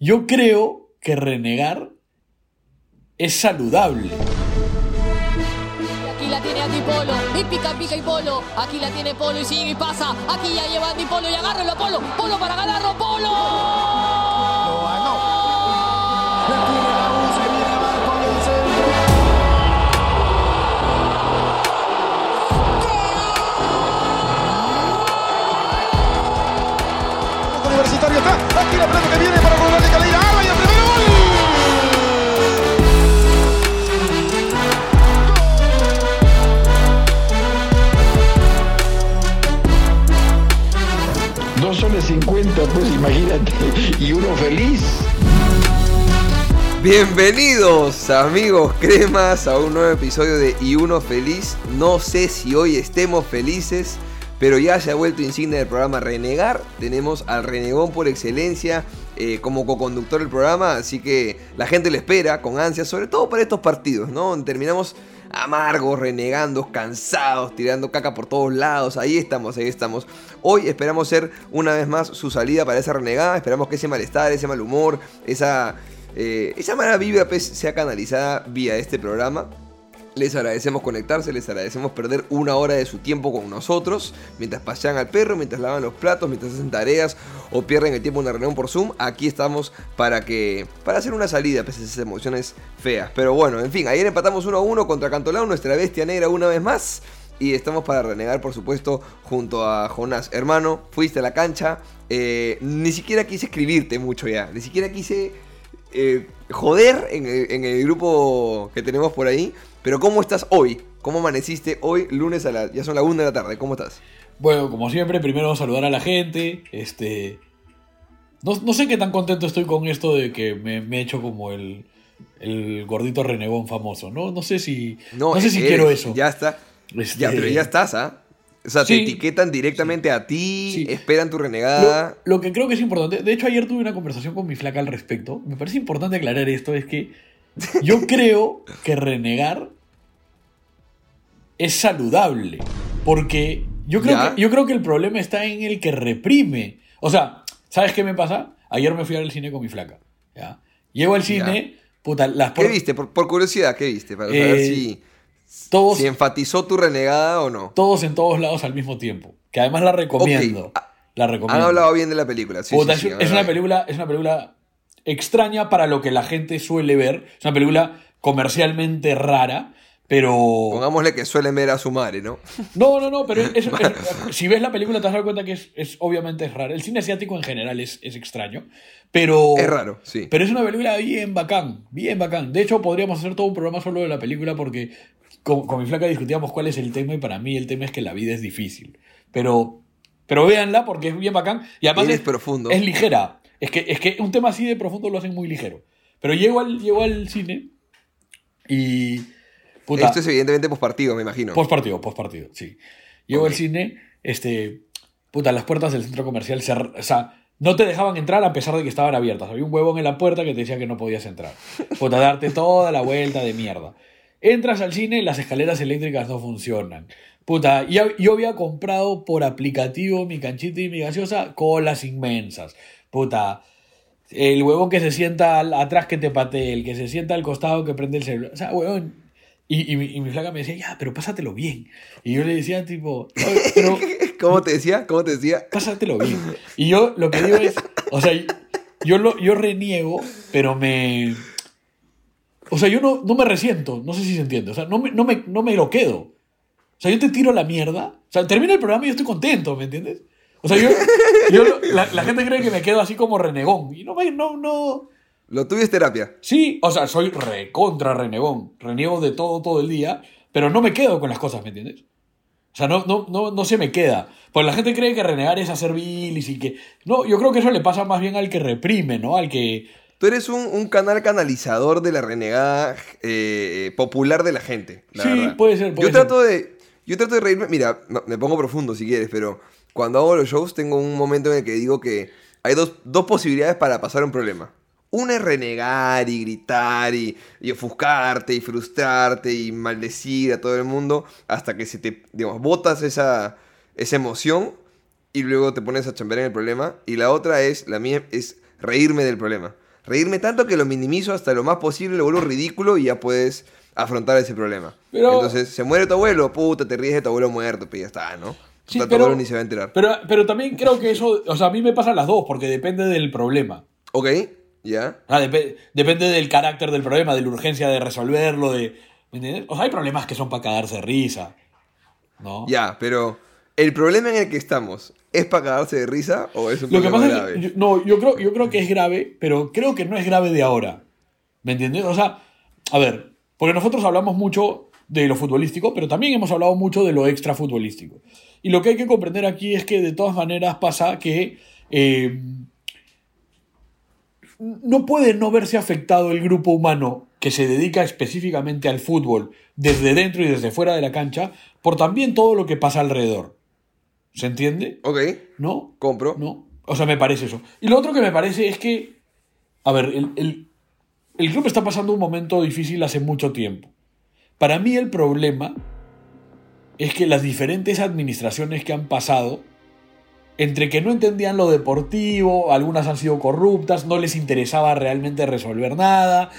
yo creo que renegar es saludable. Aquí la tiene Andy Polo, y pica, pica y Polo. Aquí la tiene Polo y sigue y pasa. Aquí ya lleva Andy Polo y agárralo Polo. Polo para ganarlo, Polo. Universitario está. Aquí la pelota que viene Dos soles 50, pues imagínate, y uno feliz. Bienvenidos amigos cremas a un nuevo episodio de Y Uno Feliz. No sé si hoy estemos felices, pero ya se ha vuelto insignia del programa Renegar. Tenemos al renegón por excelencia eh, como co-conductor del programa, así que la gente le espera con ansia, sobre todo para estos partidos, ¿no? Terminamos amargos, renegando, cansados, tirando caca por todos lados. Ahí estamos, ahí estamos. Hoy esperamos ser una vez más su salida para esa renegada. Esperamos que ese malestar, ese mal humor, esa, eh, esa mala vibra pues, sea canalizada vía este programa. Les agradecemos conectarse, les agradecemos perder una hora de su tiempo con nosotros, mientras pasean al perro, mientras lavan los platos, mientras hacen tareas o pierden el tiempo en una reunión por Zoom. Aquí estamos para que para hacer una salida pese a esas emociones feas. Pero bueno, en fin, ayer empatamos 1 a 1 contra Cantolao, nuestra bestia negra una vez más. Y estamos para renegar, por supuesto, junto a Jonás. Hermano, fuiste a la cancha. eh, ni siquiera quise escribirte mucho ya. Ni siquiera quise eh, joder en el, en el grupo que tenemos por ahí. Pero ¿cómo estás hoy? ¿Cómo amaneciste hoy, lunes a la... Ya son las 1 de la tarde. ¿Cómo estás? Bueno, como siempre, primero saludar a la gente. Este. No, no sé qué tan contento estoy con esto de que me, me he hecho como el, el gordito renegón famoso. No, no sé si. No, sé si eres, quiero eso. Ya está. Este, Ya, pero ya estás, ¿ah? O sea, Sí. te etiquetan directamente a ti, Sí. esperan tu renegada. Lo, lo que creo que es importante, de hecho ayer tuve una conversación con mi flaca al respecto, me parece importante aclarar esto, es que yo creo que renegar es saludable, porque yo creo, que, yo creo que el problema está en el que reprime. O sea, ¿sabes qué me pasa? Ayer me fui al cine con mi flaca, ¿ya? Llego al cine, puta, las ¿Qué por- viste? Por, por curiosidad, ¿qué viste? Para Eh, saber si, todos, si enfatizó tu renegada o no. todos en todos lados al mismo tiempo, que además la recomiendo. Ah, La Han recomiendo. hablado bien de la película. Sí, Puta, sí, sí, es, han es una película, es una película extraña para lo que la gente suele ver. Es una película comercialmente rara, pero. Pongámosle que suelen ver a su madre, ¿no? No, no, no, pero es- es- si ves la película te vas a dar cuenta que es, es- obviamente es rara. El cine asiático en general es, es extraño, pero. Es raro, sí. Pero es una película bien bacán, bien bacán. De hecho, podríamos hacer todo un programa solo de la película porque con, con mi flaca discutíamos cuál es el tema y para mí el tema es que la vida es difícil. Pero, pero véanla porque es bien bacán y además es, profundo. es ligera. Es que, es que un tema así de profundo lo hacen muy ligero. Pero llego al, llego al cine y... Puta, Esto es evidentemente pospartido, me imagino. Post partido, post partido, sí. Llego al cine, este. Puta, las puertas del centro comercial se. O sea, no te dejaban entrar a pesar de que estaban abiertas. Había un huevón en la puerta que te decía que no podías entrar. Puta, darte toda la vuelta de mierda. Entras al cine, las escaleras eléctricas no funcionan. Puta, ya- yo había comprado por aplicativo mi canchita y mi gaseosa colas inmensas. Puta, el huevón que se sienta al- atrás que te patee, el que se sienta al costado que prende el celular. O sea, huevón. Y, y mi, y mi flaca me decía, ya, pero pásatelo bien. Y yo le decía, tipo, "Oye, pero ¿Cómo te decía? ¿Cómo te decía? pásatelo bien. Y yo lo que digo es, o sea, yo, lo, yo reniego, pero me... O sea, yo no, no me resiento, no sé si se entiende. O sea, no me, no, me, no me lo quedo. O sea, yo te tiro la mierda. O sea, termina el programa y yo estoy contento, ¿me entiendes? O sea, yo, yo la, la gente cree que me quedo así como renegón. Y no, no, no... Lo tuyo es terapia. Sí, o sea, soy recontra renegón. Reniego de todo, todo el día, pero no me quedo con las cosas, ¿me entiendes? O sea, no, no, no, no se me queda. Pues la gente cree que renegar es hacer bilis y que... No, yo creo que eso le pasa más bien al que reprime, ¿no? Al que... Tú eres un, un canal canalizador de la renegada eh, popular de la gente. La Sí, verdad. puede ser, puede yo ser. trato de. Yo trato de reírme. Mira, no, me pongo profundo si quieres, pero cuando hago los shows tengo un momento en el que digo que hay dos, dos posibilidades para pasar un problema. Una es renegar y gritar y, y ofuscarte y frustrarte y maldecir a todo el mundo hasta que se te, digamos, botas esa, esa emoción y luego te pones a chambear en el problema. Y la otra es, la mía es reírme del problema. reírme tanto que lo minimizo hasta lo más posible, lo vuelvo ridículo y ya puedes afrontar ese problema. Pero- Entonces, se muere tu abuelo, puta, te ríes de tu abuelo muerto, pues ya está, ¿no? Sí, tu pero- ni se va a enterar. Pero, pero también creo que eso, o sea, a mí me pasan las dos, porque depende del problema. Ok, ya. O sea, depe- depende del carácter del problema, de la urgencia de resolverlo, de... ¿me entiendes? O sea, hay problemas que son para cagarse de risa. ¿No? Ya, pero el problema en el que estamos, ¿es para cagarse de risa o es un Lo que problema pasa grave? es que, yo- no, yo creo, yo creo que es grave, pero creo que no es grave de ahora. ¿Me entiendes? O sea, a ver, porque nosotros hablamos mucho de lo futbolístico, pero también hemos hablado mucho de lo extra futbolístico. Y lo que hay que comprender aquí es que de todas maneras pasa que eh, no puede no verse afectado el grupo humano que se dedica específicamente al fútbol desde dentro y desde fuera de la cancha por también todo lo que pasa alrededor. ¿Se entiende? Ok, ¿No? compro. ¿No? O sea, me parece eso. Y lo otro que me parece es que, a ver, el, el- el club está pasando un momento difícil hace mucho tiempo. Para mí el problema es que las diferentes administraciones que han pasado, entre que no entendían lo deportivo, algunas han sido corruptas, no les interesaba realmente resolver nada,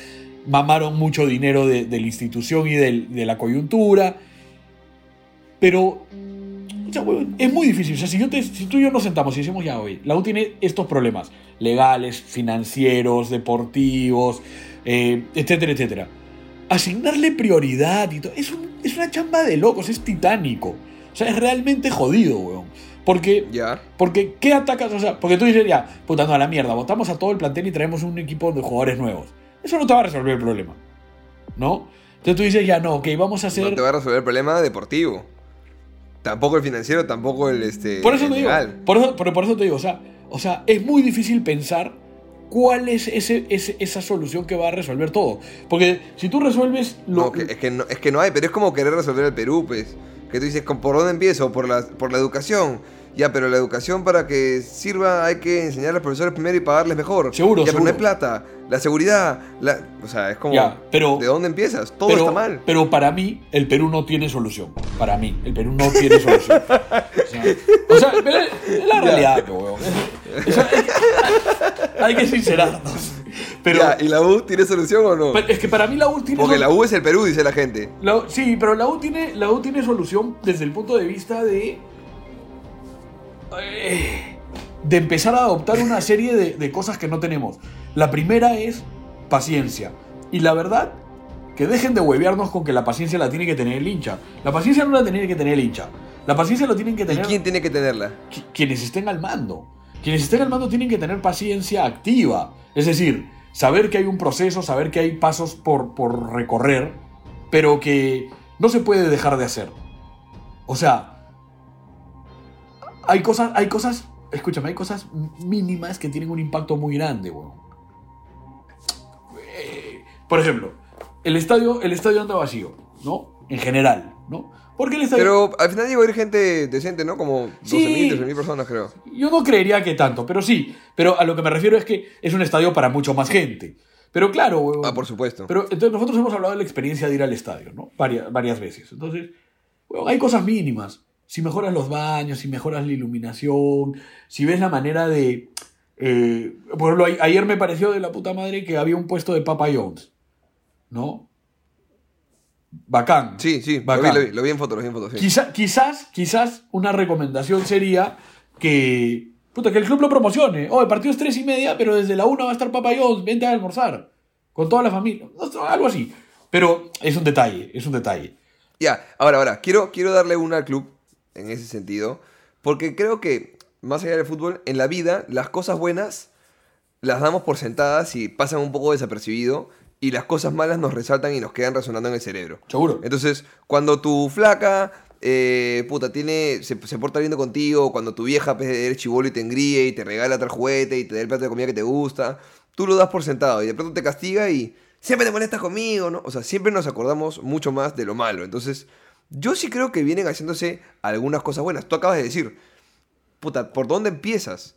mamaron mucho dinero de, la institución y de la coyuntura, pero es muy difícil. O sea, si, tú y yo nos sentamos y decimos, ya, oye, la U tiene estos problemas legales, financieros, deportivos, eh, etcétera, etcétera. Asignarle prioridad y todo, es, un- es una chamba de locos, es titánico. O sea, es realmente jodido, weón. Porque, Ya. porque ¿qué atacas? O sea, porque tú dices, ya, puta, no, a la mierda, votamos a todo el plantel y traemos un equipo de jugadores nuevos. Eso no te va a resolver el problema. ¿No? Entonces tú dices, ya, no, ok, vamos a hacer... No te va a resolver el problema deportivo. Tampoco el financiero, tampoco el este. Por eso el te digo, legal. por eso, pero por eso te digo, o sea, o sea, es muy difícil pensar cuál es ese, ese- esa solución que va a resolver todo. Porque si tú resuelves lo... No, que- es, que no, es que no hay, pero es como querer resolver el Perú, pues. Que tú dices, ¿con- ¿por dónde empiezo? Por la, por la educación. Ya, pero la educación para que sirva hay que enseñar a los profesores primero y pagarles mejor. Seguro, Ya, pero no hay seguro. plata. La seguridad. La, o sea, es como. Ya, pero- ¿De dónde empiezas? Todo pero, está mal. Pero para mí, el Perú no tiene solución. Para mí, el Perú no tiene solución. O sea, o sea, pero es la realidad, o sea, hay, que- sincerarnos. Pero, Ya, ¿y la U tiene solución o no? es que para mí la U tiene... Porque la U es el Perú, dice la gente. La- sí, pero la U, tiene, la U tiene solución desde el punto de vista de. eh, de empezar a adoptar una serie de, de cosas que no tenemos. La primera es paciencia. Y la verdad, que dejen de huevearnos con que la paciencia la tiene que tener el hincha. La paciencia no la tiene que tener el hincha. La paciencia la tienen que ¿Y tener quién tiene que tenerla? qui- quienes estén al mando. Quienes estén al mando tienen que tener paciencia activa. Es decir, saber que hay un proceso, saber que hay pasos por, por recorrer, pero que no se puede dejar de hacer. O sea, hay cosas, hay cosas, escúchame, hay cosas mínimas que tienen un impacto muy grande, weón. Eh, Por ejemplo, el estadio, el estadio anda vacío, ¿no? En general, ¿no? Porque. Pero al final llegó a ir gente decente, ¿no? Como 12.000, Sí. 13.000 personas, creo. Yo no creería que tanto, pero sí. Pero a lo que me refiero es que es un estadio para mucho más gente. Pero claro, Ah, por supuesto. Pero entonces nosotros hemos hablado de la experiencia de ir al estadio, ¿no? Varias, varias veces. Entonces, hay cosas mínimas. Si mejoras los baños, si mejoras la iluminación, si ves la manera de... eh, por ejemplo, a- ayer me pareció de la puta madre que había un puesto de Papa Jones, ¿no? Bacán. Sí, sí, lo vi, Bacán. lo vi, lo vi en fotos, lo vi en fotos, sí. Quizá- quizás, quizás una recomendación sería que, puta, que el club lo promocione. Oh, el partido es tres y media, pero desde la una va a estar Papa John's, vente a almorzar. Con toda la familia. Algo así. Pero es un detalle, es un detalle. Ya, ahora, ahora, quiero, quiero darle una al club en ese sentido, porque creo que, más allá del fútbol, en la vida, las cosas buenas las damos por sentadas y pasan un poco desapercibido, y las cosas malas nos resaltan y nos quedan resonando en el cerebro. Seguro. Entonces, cuando tu flaca, eh, puta, tiene, se, se porta lindo contigo, cuando tu vieja pues, eres chivolo y te engríe y te regala tal juguete y te da el plato de comida que te gusta, tú lo das por sentado y de pronto te castiga y siempre te molestas conmigo, ¿no? O sea, siempre nos acordamos mucho más de lo malo. Entonces, yo sí creo que vienen haciéndose algunas cosas buenas. Tú acabas de decir, puta, ¿por dónde empiezas?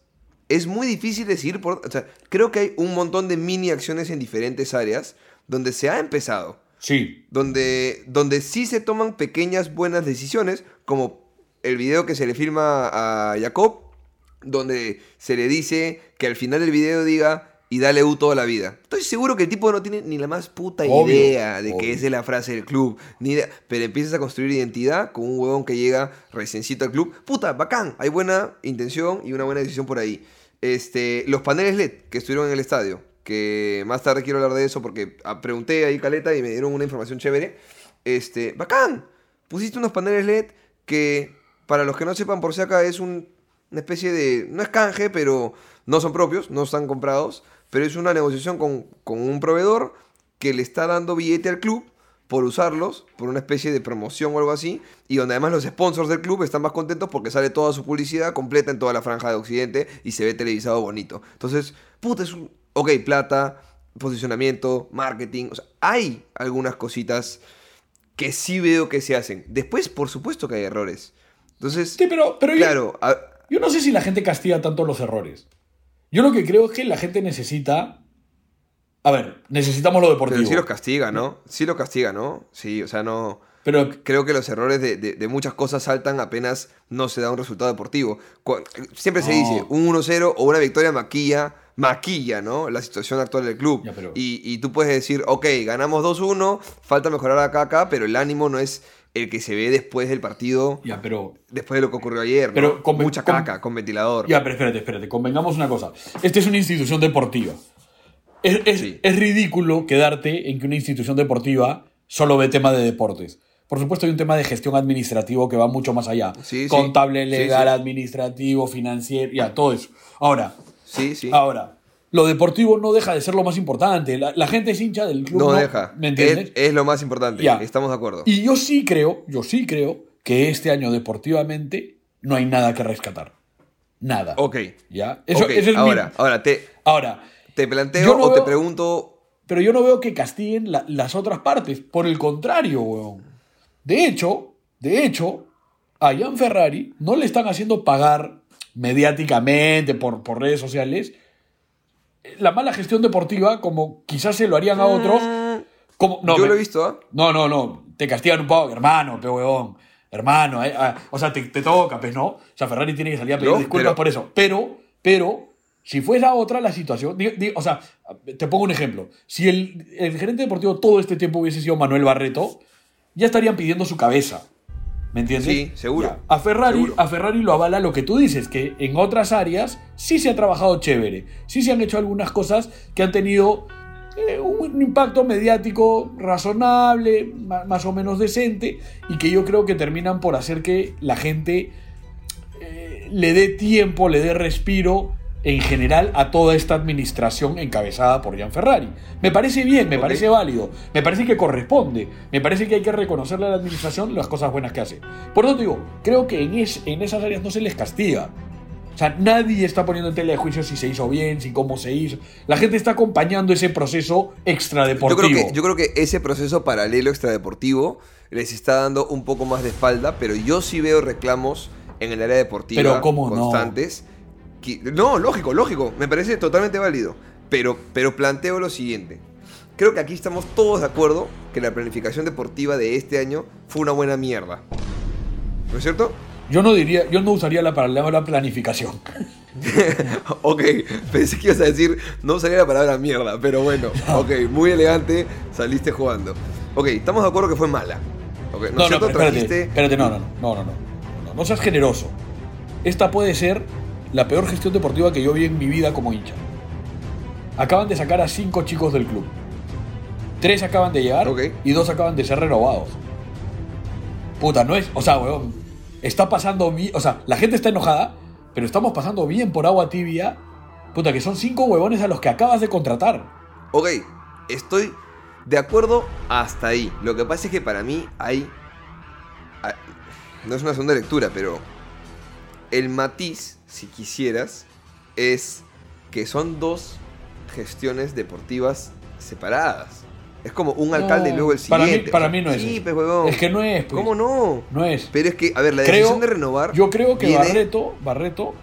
Es muy difícil decir por... O sea, creo que hay un montón de mini acciones en diferentes áreas donde se ha empezado Sí. donde, donde sí se toman pequeñas buenas decisiones, como el video que se le firma a Jacob, donde se le dice que al final del video diga, y dale U toda la vida. Estoy seguro que el tipo no tiene ni la más puta Obvio, idea de que esa es la frase del club, ni pero empiezas a construir identidad con un huevón que llega reciencito al club. Puta, bacán, hay buena intención y una buena decisión por ahí. Este, los paneles LED que estuvieron en el estadio, que más tarde quiero hablar de eso porque ah, pregunté ahí Caleta y me dieron una información chévere. Este, bacán, pusiste unos paneles LED que, para los que no sepan, por si acá es un- una especie de, no es canje, pero no son propios, no están comprados, pero es una negociación con, con un proveedor que le está dando billete al club por usarlos, por una especie de promoción o algo así, y donde además los sponsors del club están más contentos porque sale toda su publicidad completa en toda la franja de Occidente y se ve televisado bonito. Entonces, puta, es un... Ok, plata, posicionamiento, marketing, o sea, hay algunas cositas que sí veo que se hacen. Después, por supuesto que hay errores. Entonces, Sí, pero, pero claro, Yo no sé si la gente castiga tanto los errores. Yo lo que creo es que la gente necesita. A ver, necesitamos lo deportivo. pero sí los castiga, ¿no? Sí los castiga, ¿no? Sí, o sea, no... Pero Creo que los errores de, de- de muchas cosas saltan apenas no se da un resultado deportivo. Siempre se dice, un 1-0 o una victoria maquilla, maquilla, ¿no? La situación actual del club. Ya, pero- y, y tú puedes decir, ok, ganamos 2-1, falta mejorar acá, acá, pero el ánimo no es el que se ve después del partido, ya, pero después de lo que ocurrió ayer, ¿no? Pero con- Mucha caca, con ventilador. Ya, pero espérate, espérate, convengamos una cosa. Esta es una institución deportiva. Es, es- Sí. es ridículo quedarte en que una institución deportiva solo ve tema de deportes. Por supuesto, hay un tema de gestión administrativo que va mucho más allá. Sí. Contable, Sí, legal, administrativo, financiero, ya, todo eso. Ahora, Sí, sí. ahora, lo deportivo no deja de ser lo más importante. La, la gente es hincha del club. no, deja. ¿Me entiendes? Es, es lo más importante. Ya. Estamos de acuerdo. Y yo sí creo, yo sí creo que este año deportivamente no hay nada que rescatar. Nada. Ok. ¿Ya? Eso, Ok, ese es mi- ahora, ahora te, Ahora, te planteo no o te pregunto. pero yo no veo que castiguen la- las otras partes. Por el contrario, weón. De hecho, de hecho, a Ian Ferrari no le están haciendo pagar mediáticamente por, por redes sociales la mala gestión deportiva como quizás se lo harían a otros. Como, no, yo me- lo he visto, ¿ah? No, no, no. Te castigan un poco, hermano, pe huevón. Hermano, eh, ah, o sea, te, te toca, pues, ¿no? O sea, Ferrari tiene que salir a pedir No, disculpas pero- por eso. Pero, pero, si fuera otra la situación, di- di- o sea, te pongo un ejemplo. Si el, el gerente deportivo todo este tiempo hubiese sido Manuel Barreto, ya estarían pidiendo su cabeza. ¿Me entiendes? Sí, seguro, Ya. A Ferrari, seguro. a Ferrari lo avala lo que tú dices, que en otras áreas sí se ha trabajado chévere. Sí se han hecho algunas cosas que han tenido eh, un impacto mediático razonable, más o menos decente, y que yo creo que terminan por hacer que la gente eh, le dé tiempo, le dé respiro en general a toda esta administración encabezada por Gian Ferrari. Me parece bien, me parece válido, me parece que corresponde, me parece que hay que reconocerle a la administración las cosas buenas que hace. Por eso te digo, creo que en, es- en esas áreas no se les castiga. O sea, nadie está poniendo en tela de juicio si se hizo bien, si cómo se hizo. La gente está acompañando ese proceso Yo extradeportivo. creo, que, yo creo que ese proceso paralelo extradeportivo les está dando un poco más de espalda, pero yo sí veo reclamos en el área deportiva Pero ¿cómo constantes. No, lógico, lógico, me parece totalmente válido. Pero, pero planteo lo siguiente. Creo que aquí estamos todos de acuerdo que la planificación deportiva de este año fue una buena mierda. ¿No es cierto? Yo no diría, yo no usaría la palabra planificación. ok, pensé que ibas a decir, no salía la palabra mierda, pero bueno, ok, muy elegante, saliste jugando. Ok, estamos de acuerdo que fue mala. Ok, ¿No, es No, no, cierto? pero espérate, Trajiste- espérate, no, no, no, no, no, no, no, no seas generoso. Esta puede ser la peor gestión deportiva que yo vi en mi vida como hincha. Acaban de sacar a cinco chicos del club. Tres acaban de llegar y dos acaban de ser renovados. Puta, no es, o sea, weón, está pasando bien, o sea, la gente está enojada, pero estamos pasando bien por agua tibia. Puta, que son cinco huevones a los que acabas de contratar. Ok, estoy de acuerdo hasta ahí. Lo que pasa es que para mí hay... hay- No es una segunda lectura, pero el matiz, si quisieras, es que son dos gestiones deportivas separadas. Es como un alcalde y No, luego el para mí- siguiente. para O sea, mí no es Sí, pues, huevón. Es que no es, pues. ¿Cómo no? No es. Pero es que, a ver, la Creo- decisión de renovar. Yo creo que viene- Barreto, Barreto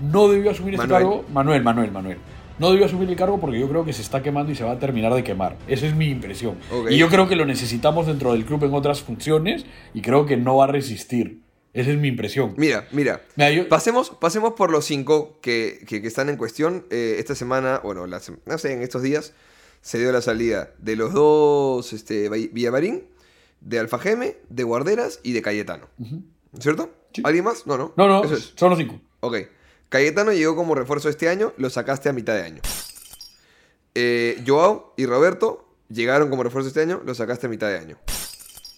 no debió asumir este Manuel. cargo. Manuel, Manuel, Manuel. No debió asumir el cargo porque yo creo que se está quemando y se va a terminar de quemar. Esa es mi impresión. Ok. Y yo creo que lo necesitamos dentro del club en otras funciones y creo que no va a resistir. Esa es mi impresión. Mira, mira. Mira, yo- Pasemos, pasemos por los cinco que, que- que están en cuestión. Eh, esta semana, bueno, la no sé, en estos días se dio la salida de los dos este, Villamarín, de Alfajeme, de Guarderas y de Cayetano. ¿Cierto? Sí. ¿Alguien más? No, no. No, no, Eso es. son los cinco. Ok. Cayetano llegó como refuerzo este año, lo sacaste a mitad de año. Eh, Joao y Roberto llegaron como refuerzo este año, lo sacaste a mitad de año.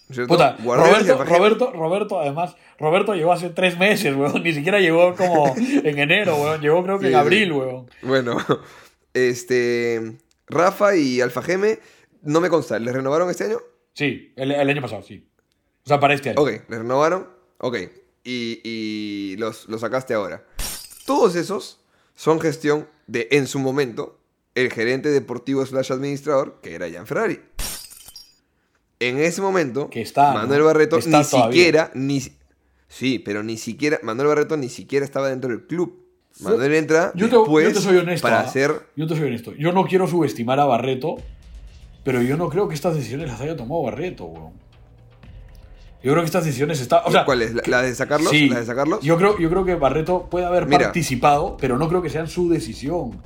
Roberto, Roberto, Roberto, además, Roberto llegó hace tres meses, weón. Ni siquiera llegó como en enero, weón. Llegó creo que Sí, en sí. abril, weón. Bueno, este. Rafa y Alfajeme, no me consta, ¿les renovaron este año? Sí, el, el año pasado, sí. O sea, para este año. Ok, ¿les renovaron? Ok. Y, y los, los sacaste ahora. Todos esos son gestión de, en su momento, el gerente deportivo slash administrador, que era Jan Ferrari. En ese momento, Que está, Manuel ¿no? Barreto Está ni todavía. siquiera, ni, sí, pero ni siquiera, Manuel Barreto ni siquiera estaba dentro del club. Manuel entra Yo te, después yo te soy honesto. para ¿ah? hacer... Yo te soy honesto. Yo no quiero subestimar a Barreto, pero yo no creo que estas decisiones las haya tomado Barreto, weón. Yo creo que estas decisiones están. O sea, ¿Cuál es? ¿La, la de sacarlos? sí, ¿La de sacarlos? Yo creo, yo creo que Barreto puede haber Mira. participado, pero no creo que sea su decisión.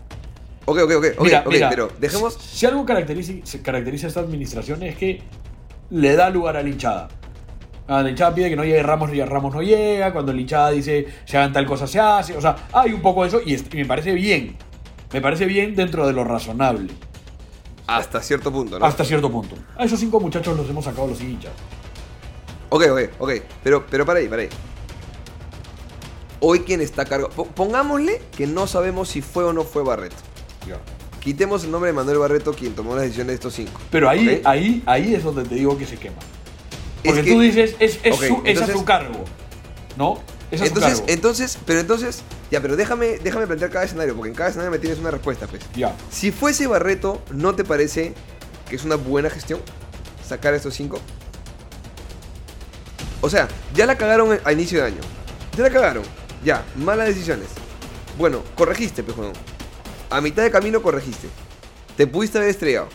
Ok, ok, ok, Mira, ok, mira, pero dejemos... Si algo caracteriza, caracteriza a esta administración es que le da lugar a la hinchada. Ah, La hinchada pide que no llegue Ramos y Ramos no llega. Cuando la hinchada dice se hagan tal cosa, se hace. O sea, hay un poco de eso y, es- y me parece bien. Me parece bien dentro de lo razonable. Hasta cierto punto, ¿no? Hasta cierto punto. A esos cinco muchachos los hemos sacado los hinchas. Ok, ok, ok. Pero, pero para ahí, para ahí. Hoy quien está a cargo. po- Pongámosle que no sabemos si fue o no fue Barreto. Quitemos el nombre de Manuel Barreto, quien tomó las decisiones de estos cinco. Pero ahí, ahí, ahí es donde te digo que se quema. Es Porque que- tú dices, es, es, su, es a su cargo. ¿No? Es a su Entonces, cargo. entonces, pero entonces, ya, pero déjame, déjame plantear cada escenario, porque en cada escenario me tienes una respuesta, pues. Ya. Si fuese Barreto, ¿no te parece que es una buena gestión sacar a estos cinco? O sea, ya la cagaron a inicio de año. Ya la cagaron. Ya, malas decisiones. Bueno, corregiste, pejón. A mitad de camino corregiste. Te pudiste haber estrellado.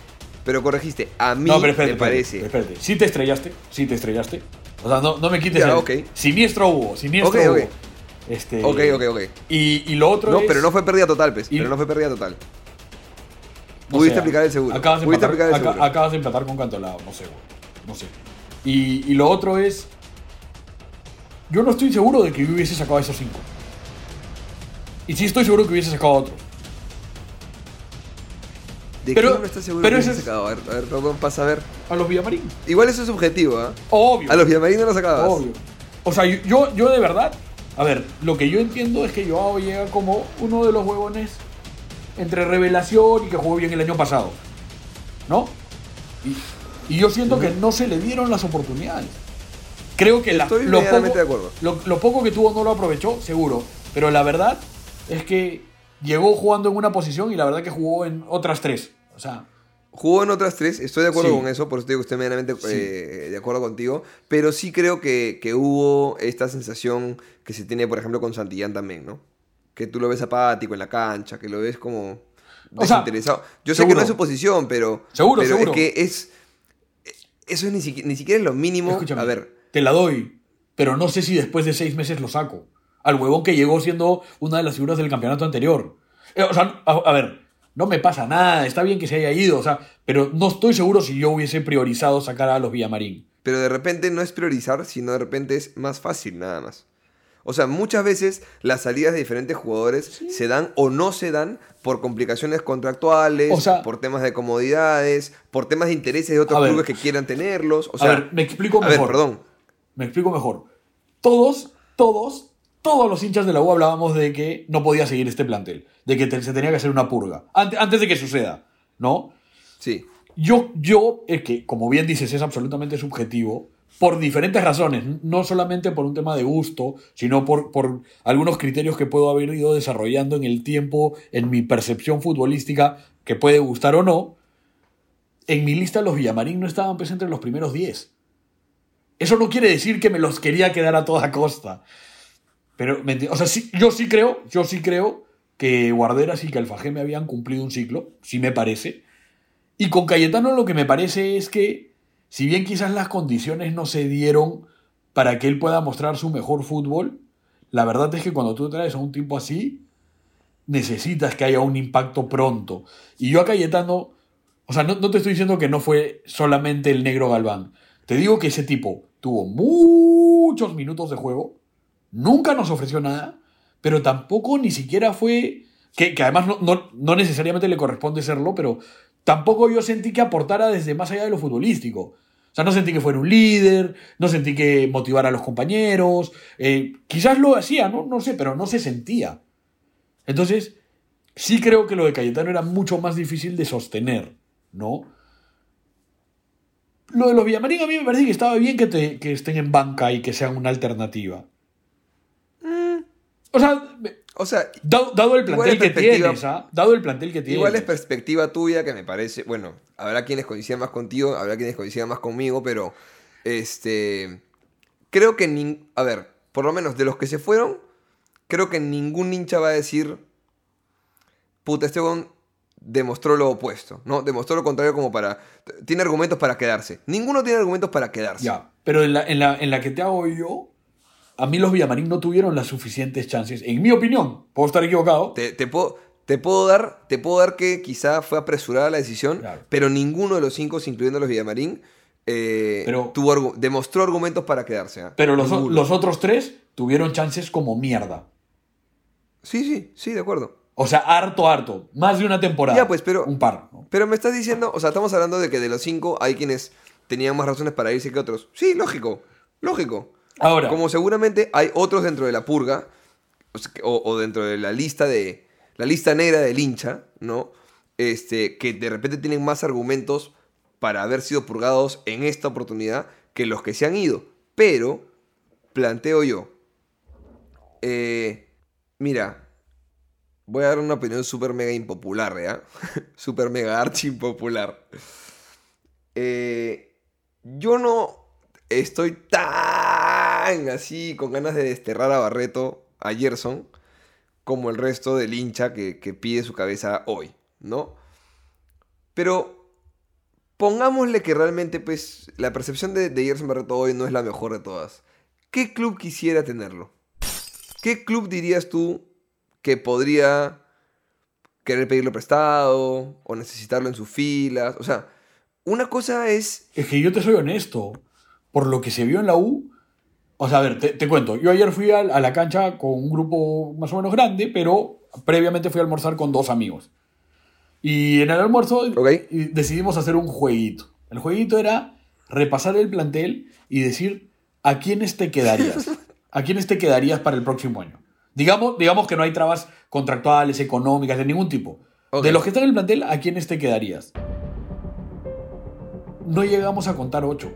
Pero corregiste. A mí No, pero espérate, me parece. espérate, espérate. Sí te estrellaste, sí te estrellaste. O sea, no, no me quites Ya, el... ok. Siniestro hubo, siniestro hubo. Este, Ok, ok, ok. Y, y lo otro No, es... pero no fue pérdida total, pues. Y- Pero no fue pérdida total. Pudiste aplicar el seguro. Acabas de, Pudiste empatar, aplicar el seguro. acabas de empatar con Cantolao, no sé, güey. No sé. Y, y lo otro es... Yo no estoy seguro de que yo hubiese sacado esos cinco. Y sí estoy seguro que hubiese sacado otros. ¿De pero- qué no estás seguro pero que es- sacado? A ver, a ver, pasa a ver. A los Villamarín. Igual eso es subjetivo, ¿ah? Obvio. A los Villamarín no los sacabas. Obvio. O sea, yo- yo, de verdad, a ver, lo que yo entiendo es que Joao llega como uno de los huevones entre revelación y que jugó bien el año pasado. ¿No? Y, y yo siento que no se le dieron las oportunidades. Creo que la- Estoy lo, poco, de acuerdo. Lo, lo poco que tuvo no lo aprovechó, seguro. Pero la verdad es que llegó jugando en una posición y la verdad que jugó en otras tres. O sea, Jugó en otras tres, estoy de acuerdo Sí. con eso, por eso te digo que estoy medianamente Sí. eh, de acuerdo contigo, pero sí creo que, que hubo esta sensación que se tiene, por ejemplo, con Santillán también, ¿no? Que tú lo ves apático en la cancha, que lo ves como O sea, desinteresado. Yo sé que seguro. no es su posición, pero, Seguro, pero seguro. es que es... Eso es ni, siquiera, ni siquiera es lo mínimo. Escúchame, A ver, te la doy, pero no sé si después de seis meses lo saco. Al huevón que llegó siendo una de las figuras del campeonato anterior. Eh, o sea, a, a ver, no me pasa nada, está bien que se haya ido, o sea, pero no estoy seguro si yo hubiese priorizado sacar a los Villamarín. pero de repente no es priorizar, sino de repente es más fácil nada más. O sea, muchas veces las salidas de diferentes jugadores se dan o no se dan por complicaciones contractuales, O sea- por temas de comodidades, por temas de intereses de otros A ver. clubes que quieran tenerlos. O a sea, ver, me explico a ver, mejor. perdón. Me explico mejor. Todos, todos, todos los hinchas de la U hablábamos de que no podía seguir este plantel, de que se tenía que hacer una purga, antes, antes de que suceda, ¿no? Sí. Yo, yo, es que, como bien dices, es absolutamente subjetivo, por diferentes razones, no solamente por un tema de gusto, sino por, por algunos criterios que puedo haber ido desarrollando en el tiempo, en mi percepción futbolística, que puede gustar o no. En mi lista los Villamarín no estaban pues, entre los primeros 10. Eso no quiere decir que me los quería quedar a toda costa. Pero, ¿me enti- o sea, sí, yo sí creo, yo sí creo que Guarderas y que Alfajeme habían cumplido un ciclo, sí me parece. Y con Cayetano lo que me parece es que, si bien quizás las condiciones no se dieron para que él pueda mostrar su mejor fútbol, la verdad es que cuando tú traes a un tipo así, necesitas que haya un impacto pronto. Y yo a Cayetano, o sea, no, no te estoy diciendo que no fue solamente el negro Galván. Te digo que ese tipo tuvo muchos minutos de juego, nunca nos ofreció nada, pero tampoco ni siquiera fue, que, que además no, no, no necesariamente le corresponde serlo, pero tampoco yo sentí que aportara desde más allá de lo futbolístico. O sea, no sentí que fuera un líder, no sentí que motivara a los compañeros, eh, quizás lo hacía, ¿no? no sé, pero no se sentía. Entonces, sí creo que lo de Cayetano era mucho más difícil de sostener, ¿no? Lo de los Villamarín a mí me parece que estaba bien que, te- que estén en banca y que sean una alternativa. O sea, O sea, dado, dado el plantel que tienes, ¿ah? Dado el plantel que tienes. igual es perspectiva tuya que me parece, bueno, habrá quienes coincidan más contigo, habrá quienes coincidan más conmigo, pero este creo que nin- a ver, por lo menos de los que se fueron, creo que ningún hincha va a decir puta, este demostró lo opuesto, ¿no? Demostró lo contrario como para tiene argumentos para quedarse. Ninguno tiene argumentos para quedarse. Ya, pero en la, en, la, en la que te hago yo, a mí los Villamarín no tuvieron las suficientes chances, en mi opinión, puedo estar equivocado, Te, te puedo, te, puedo dar, te puedo dar que quizá fue apresurada la decisión, Claro. pero ninguno de los cinco, incluyendo los Villamarín, eh, Pero- tuvo demostró argumentos para quedarse. ¿ah? pero los, otros tres tuvieron chances como mierda. Sí, sí, sí, de acuerdo. O sea, harto, harto. Más de una temporada. Ya, pues, pero- Un par. ¿no? Pero me estás diciendo, o sea, estamos hablando de que de los cinco hay quienes tenían más razones para irse que otros. Sí, lógico, lógico. Ahora, Como seguramente hay otros dentro de la purga, o, dentro de la lista de. la lista negra del hincha, ¿no? Este, que de repente tienen más argumentos para haber sido purgados en esta oportunidad que los que se han ido. Pero, planteo yo. eh, mira, voy a dar una opinión súper mega impopular, ¿ya? súper mega archi impopular. Eh, yo no estoy tan así con ganas de desterrar a Barreto, a Gerson, como el resto del hincha que, pide su cabeza hoy, ¿no? Pero pongámosle que realmente, pues, la percepción de, de Gerson Barreto hoy no es la mejor de todas. ¿Qué club quisiera tenerlo? ¿Qué club dirías tú que podría querer pedirlo prestado o necesitarlo en sus filas? O sea, una cosa es es que yo te soy honesto. Por lo que se vio en la U. O sea, a ver, te, te cuento. Yo ayer fui al- a, la cancha con un grupo más o menos grande, pero previamente fui a almorzar con dos amigos. Y en el almuerzo Ok. y decidimos hacer un jueguito. El jueguito era repasar el plantel y decir a quiénes te quedarías. ¿A quiénes te quedarías para el próximo año? Digamos, digamos que no hay trabas contractuales, económicas, de ningún tipo. Ok. De los que están en el plantel, ¿a quiénes te quedarías? No llegamos a contar ocho.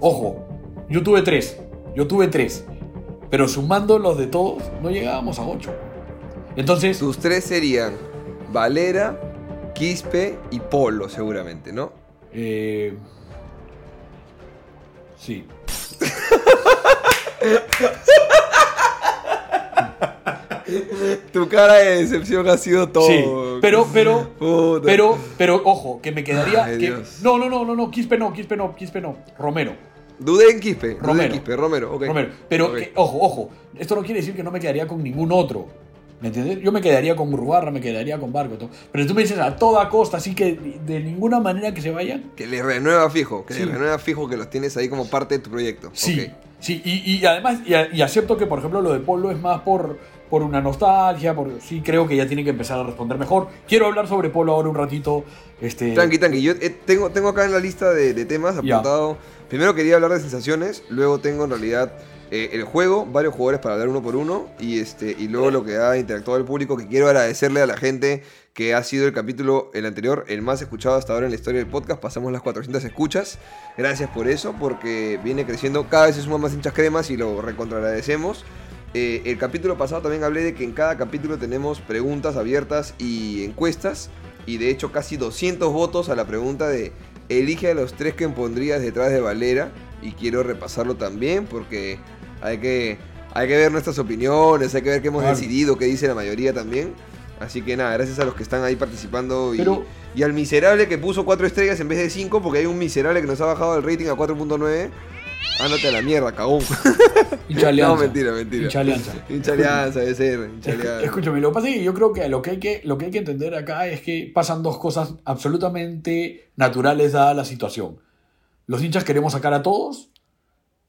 Ojo, yo tuve tres. Yo tuve tres. Pero sumando los de todos, no llegábamos a ocho. Entonces, Tus tres serían Valera, Quispe y Polo, seguramente, ¿no? eh, sí. Tu cara de decepción ha sido todo. Sí, pero, pero, Puta. pero, pero, ojo, que me quedaría. Ay, que- Dios. no, no, no, no, no, Quispe no, Quispe no, Quispe no. Romero, Dudé en Quispe. Dudé en Romero. Quispe, Romero, ok. Romero. Pero, Ok. que- ojo, ojo, esto no quiere decir que no me quedaría con ningún otro. ¿Me entiendes? Yo me quedaría con Urbarra, me quedaría con Barco. todo. Pero tú me dices a toda costa, así que de ninguna manera que se vayan. Que le renueva fijo, que Sí. le renueva fijo que los tienes ahí como parte de tu proyecto. Sí, Ok. sí, y, y además, y, a- y acepto que, por ejemplo, lo de Polo es más por, por una nostalgia, por, sí creo que ya tiene que empezar a responder mejor. Quiero hablar sobre Polo ahora un ratito. Este, Tranqui, tranqui. Yo eh, tengo, tengo acá en la lista de, de temas apuntado. Primero quería hablar de sensaciones, luego tengo en realidad eh, el juego, varios jugadores para hablar uno por uno, y este y luego lo que ha interactuado el público, que quiero agradecerle a la gente que ha sido el capítulo, el anterior, el más escuchado hasta ahora en la historia del podcast. Pasamos las 400 escuchas. Gracias por eso, porque viene creciendo, cada vez se suman más hinchas cremas y lo recontra agradecemos. Eh, el capítulo pasado también hablé de que en cada capítulo tenemos preguntas abiertas y encuestas. Y de hecho casi 200 votos a la pregunta de elige a los tres que pondrías detrás de Valera. Y quiero repasarlo también porque hay que, hay que ver nuestras opiniones, hay que ver qué hemos Claro. decidido, qué dice la mayoría también. Así que nada, gracias a los que están ahí participando y, Pero- y al miserable que puso 4 estrellas en vez de 5 porque hay un miserable que nos ha bajado el rating a 4.9. Ándate a la mierda, cagón. Hincha alianza. No, mentira, mentira. Hincha alianza. Hincha alianza, debe ser. Hincha alianza. Escúchame, lo que pasa es que yo creo que lo que, hay que lo que hay que entender acá es que pasan dos cosas absolutamente naturales dada la situación. Los hinchas queremos sacar a todos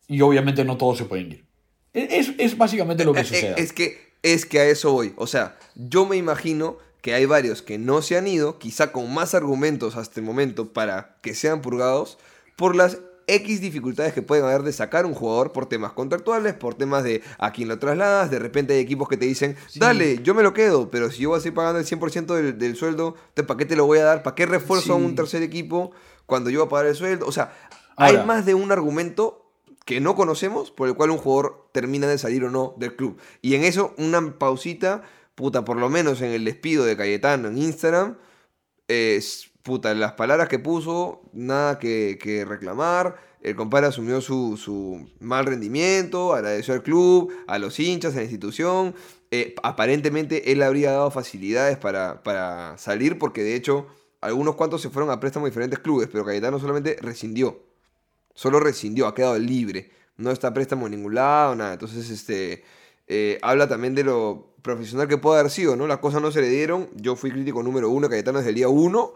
y obviamente no todos se pueden ir. Es, es básicamente lo que Eh, eh, sucede. Es que, es que a eso voy. O sea, yo me imagino que hay varios que no se han ido, quizá con más argumentos hasta el momento para que sean purgados, por las X dificultades que pueden haber de sacar un jugador por temas contractuales, por temas de a quién lo trasladas, de repente hay equipos que te dicen, dale, yo me lo quedo, pero si yo voy a seguir pagando el 100% del, del sueldo, ¿te- ¿para qué te lo voy a dar? ¿Para qué refuerzo a un tercer equipo cuando yo voy a pagar el sueldo? O sea, Ahora- hay más de un argumento que no conocemos por el cual un jugador termina de salir o no del club. Y en eso, una pausita, puta, por lo menos en el despido de Cayetano en Instagram, es, puta, las palabras que puso, nada que, reclamar. El compadre asumió su, su mal rendimiento, agradeció al club, a los hinchas, a la institución. Eh, aparentemente él habría dado facilidades para, para salir porque de hecho algunos cuantos se fueron a préstamo a diferentes clubes, pero Cayetano solamente rescindió. Solo rescindió, ha quedado libre. No está a préstamo en ningún lado, nada. Entonces, este. eh, habla también de lo profesional que puede haber sido, ¿no? Las cosas no se le dieron. Yo fui crítico número uno, Cayetano desde el día uno.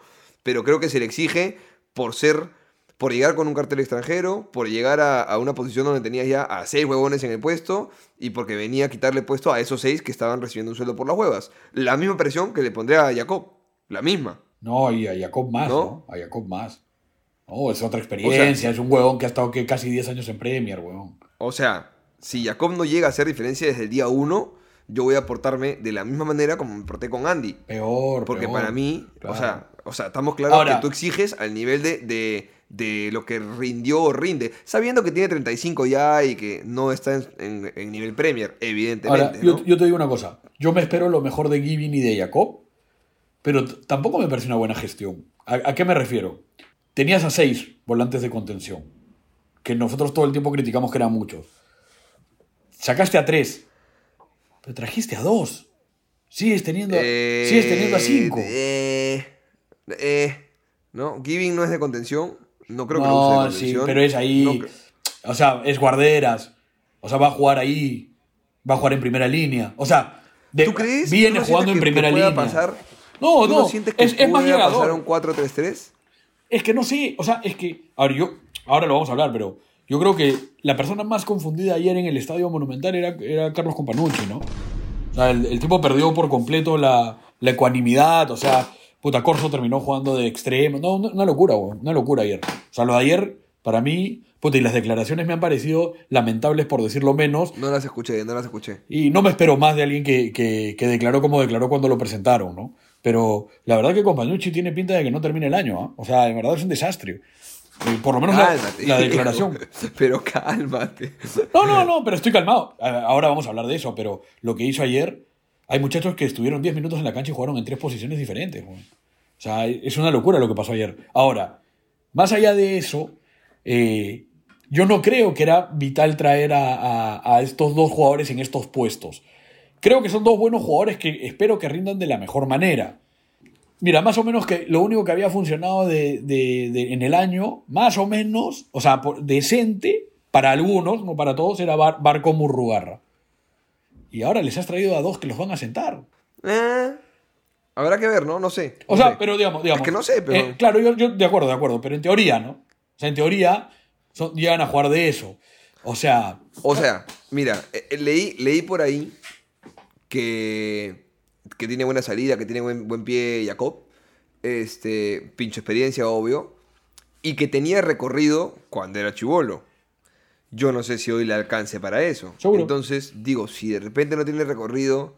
Pero creo que se le exige por ser. Por llegar con un cartel extranjero, por llegar a, a una posición donde tenías ya a seis huevones en el puesto y porque venía a quitarle puesto a esos seis que estaban recibiendo un sueldo por las huevas. La misma presión que le pondría a Jacob. La misma. No, y a Jacob más, ¿No? ¿no? A Jacob más. No, es otra experiencia, es un huevón que ha estado que casi 10 años en Premier, huevón. O sea, si Jacob no llega a hacer diferencia desde el día 1, yo voy a portarme de la misma manera como me porté con Andy. Peor, Porque peor. para mí, Claro. o, sea, o sea, estamos claros Ahora- que tú exiges al nivel de, de, de lo que rindió o rinde, sabiendo que tiene 35 ya y que no está en, en- en nivel Premier, evidentemente. Ahora, yo, ¿no? yo te digo una cosa. Yo me espero lo mejor de Giving y de Jacob, pero tampoco me parece una buena gestión. ¿A, a qué me refiero? Tenías a seis volantes de contención, que nosotros todo el tiempo criticamos que eran muchos. Sacaste a tres, pero trajiste a dos. Sigues teniendo, Eh, sigues teniendo a cinco. eh, eh, no, Giving no es de contención. No creo que lo use de No, contención. sí, pero es ahí. No o sea, es guarderas. O sea, va a jugar ahí. Va a jugar en primera línea. O sea, de- ¿Tú crees? viene ¿Tú no jugando en primera línea. pasar? No, ¿Tú no. sientes que es, es más pueda pasar a llegador. un 4-3-3? Es que no sé. O sea, es que. Ahora, yo. Ahora lo vamos a hablar, pero. Yo creo que la persona más confundida ayer en el estadio Monumental era, era Carlos Companucci, ¿no? O sea, el, el tipo perdió por completo la, la ecuanimidad. O sea, puta, Corso terminó jugando de extremo. No, una, una locura, weón. Una locura ayer. O sea, lo de ayer, para mí, puta, y las declaraciones me han parecido lamentables, por decirlo menos. No las escuché, no las escuché. Y no me espero más de alguien que, que, que declaró como declaró cuando lo presentaron, ¿no? Pero la verdad que Compañucci tiene pinta de que no termine el año, ¿ah? O sea, en verdad es un desastre. Eh, por lo menos la, Cálmate. la declaración. pero cálmate. No, no, no, pero estoy calmado. Ahora vamos a hablar de eso, pero lo que hizo ayer, hay muchachos que estuvieron 10 minutos en la cancha y jugaron en tres posiciones diferentes. O sea, es una locura lo que pasó ayer. Ahora, más allá de eso, eh, yo no creo que era vital traer a, estos dos jugadores en estos puestos. Creo que son dos buenos jugadores que espero que rindan de la mejor manera. Mira, más o menos que lo único que había funcionado de, en el año, más o menos, o sea, decente, para algunos, no para todos, era Bar- Barco Murrugarra. Y ahora les has traído a dos que los van a sentar. Eh, habrá que ver, ¿no? No sé. O sea, sé. pero digamos, digamos. Es que no sé, pero- eh, claro, yo, yo de acuerdo, de acuerdo, pero en teoría, ¿no? O sea, en teoría son- llegan a jugar de eso. O sea, O sea, mira, eh, eh, leí, leí por ahí que, que tiene buena salida, que tiene buen, buen pie Jacob. Este, pinche experiencia, obvio. Y que tenía recorrido cuando era chivolo. Yo no sé si hoy le alcance para eso. Seguro. Entonces, digo, si de repente no tiene recorrido,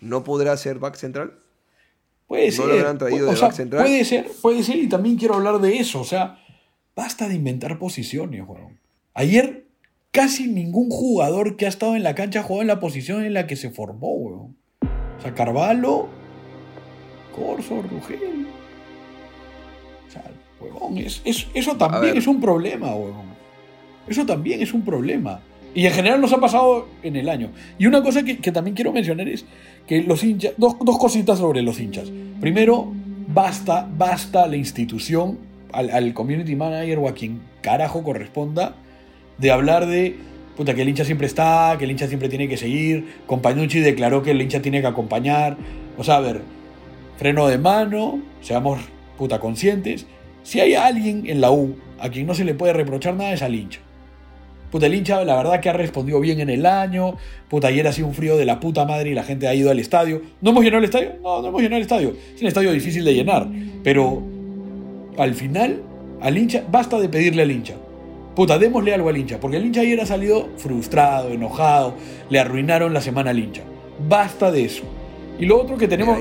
¿no podrá ser back central? Puede ¿No ser. lo habrán traído o de sea, back central? Puede ser, puede ser, y también quiero hablar de eso. O sea, basta de inventar posiciones, weón. Ayer casi ningún jugador que ha estado en la cancha ha jugado en la posición en la que se formó, weón. O sea, Carvalho, Corso, Rugel. O sea, weón, es- es- eso también es un problema, weón. Eso también es un problema. Y en general nos ha pasado en el año. Y una cosa que, que también quiero mencionar es que los hinchas, dos, dos cositas sobre los hinchas. Primero, basta, basta la institución, al, al community manager o a quien carajo corresponda, de hablar de puta, que el hincha siempre está, que el hincha siempre tiene que seguir. Compañucci declaró que el hincha tiene que acompañar. O sea, a ver, freno de mano, seamos puta conscientes. Si hay alguien en la U a quien no se le puede reprochar nada es al hincha. Puta, el hincha, la verdad que ha respondido bien en el año. Puta, ayer ha sido un frío de la puta madre y la gente ha ido al estadio. ¿No hemos llenado el estadio? No, no hemos llenado el estadio. Es un estadio difícil de llenar. Pero al final, al hincha, basta de pedirle al hincha. Puta, démosle algo al hincha. Porque el hincha ayer ha salido frustrado, enojado. Le arruinaron la semana al hincha. Basta de eso. Y lo otro que tenemos.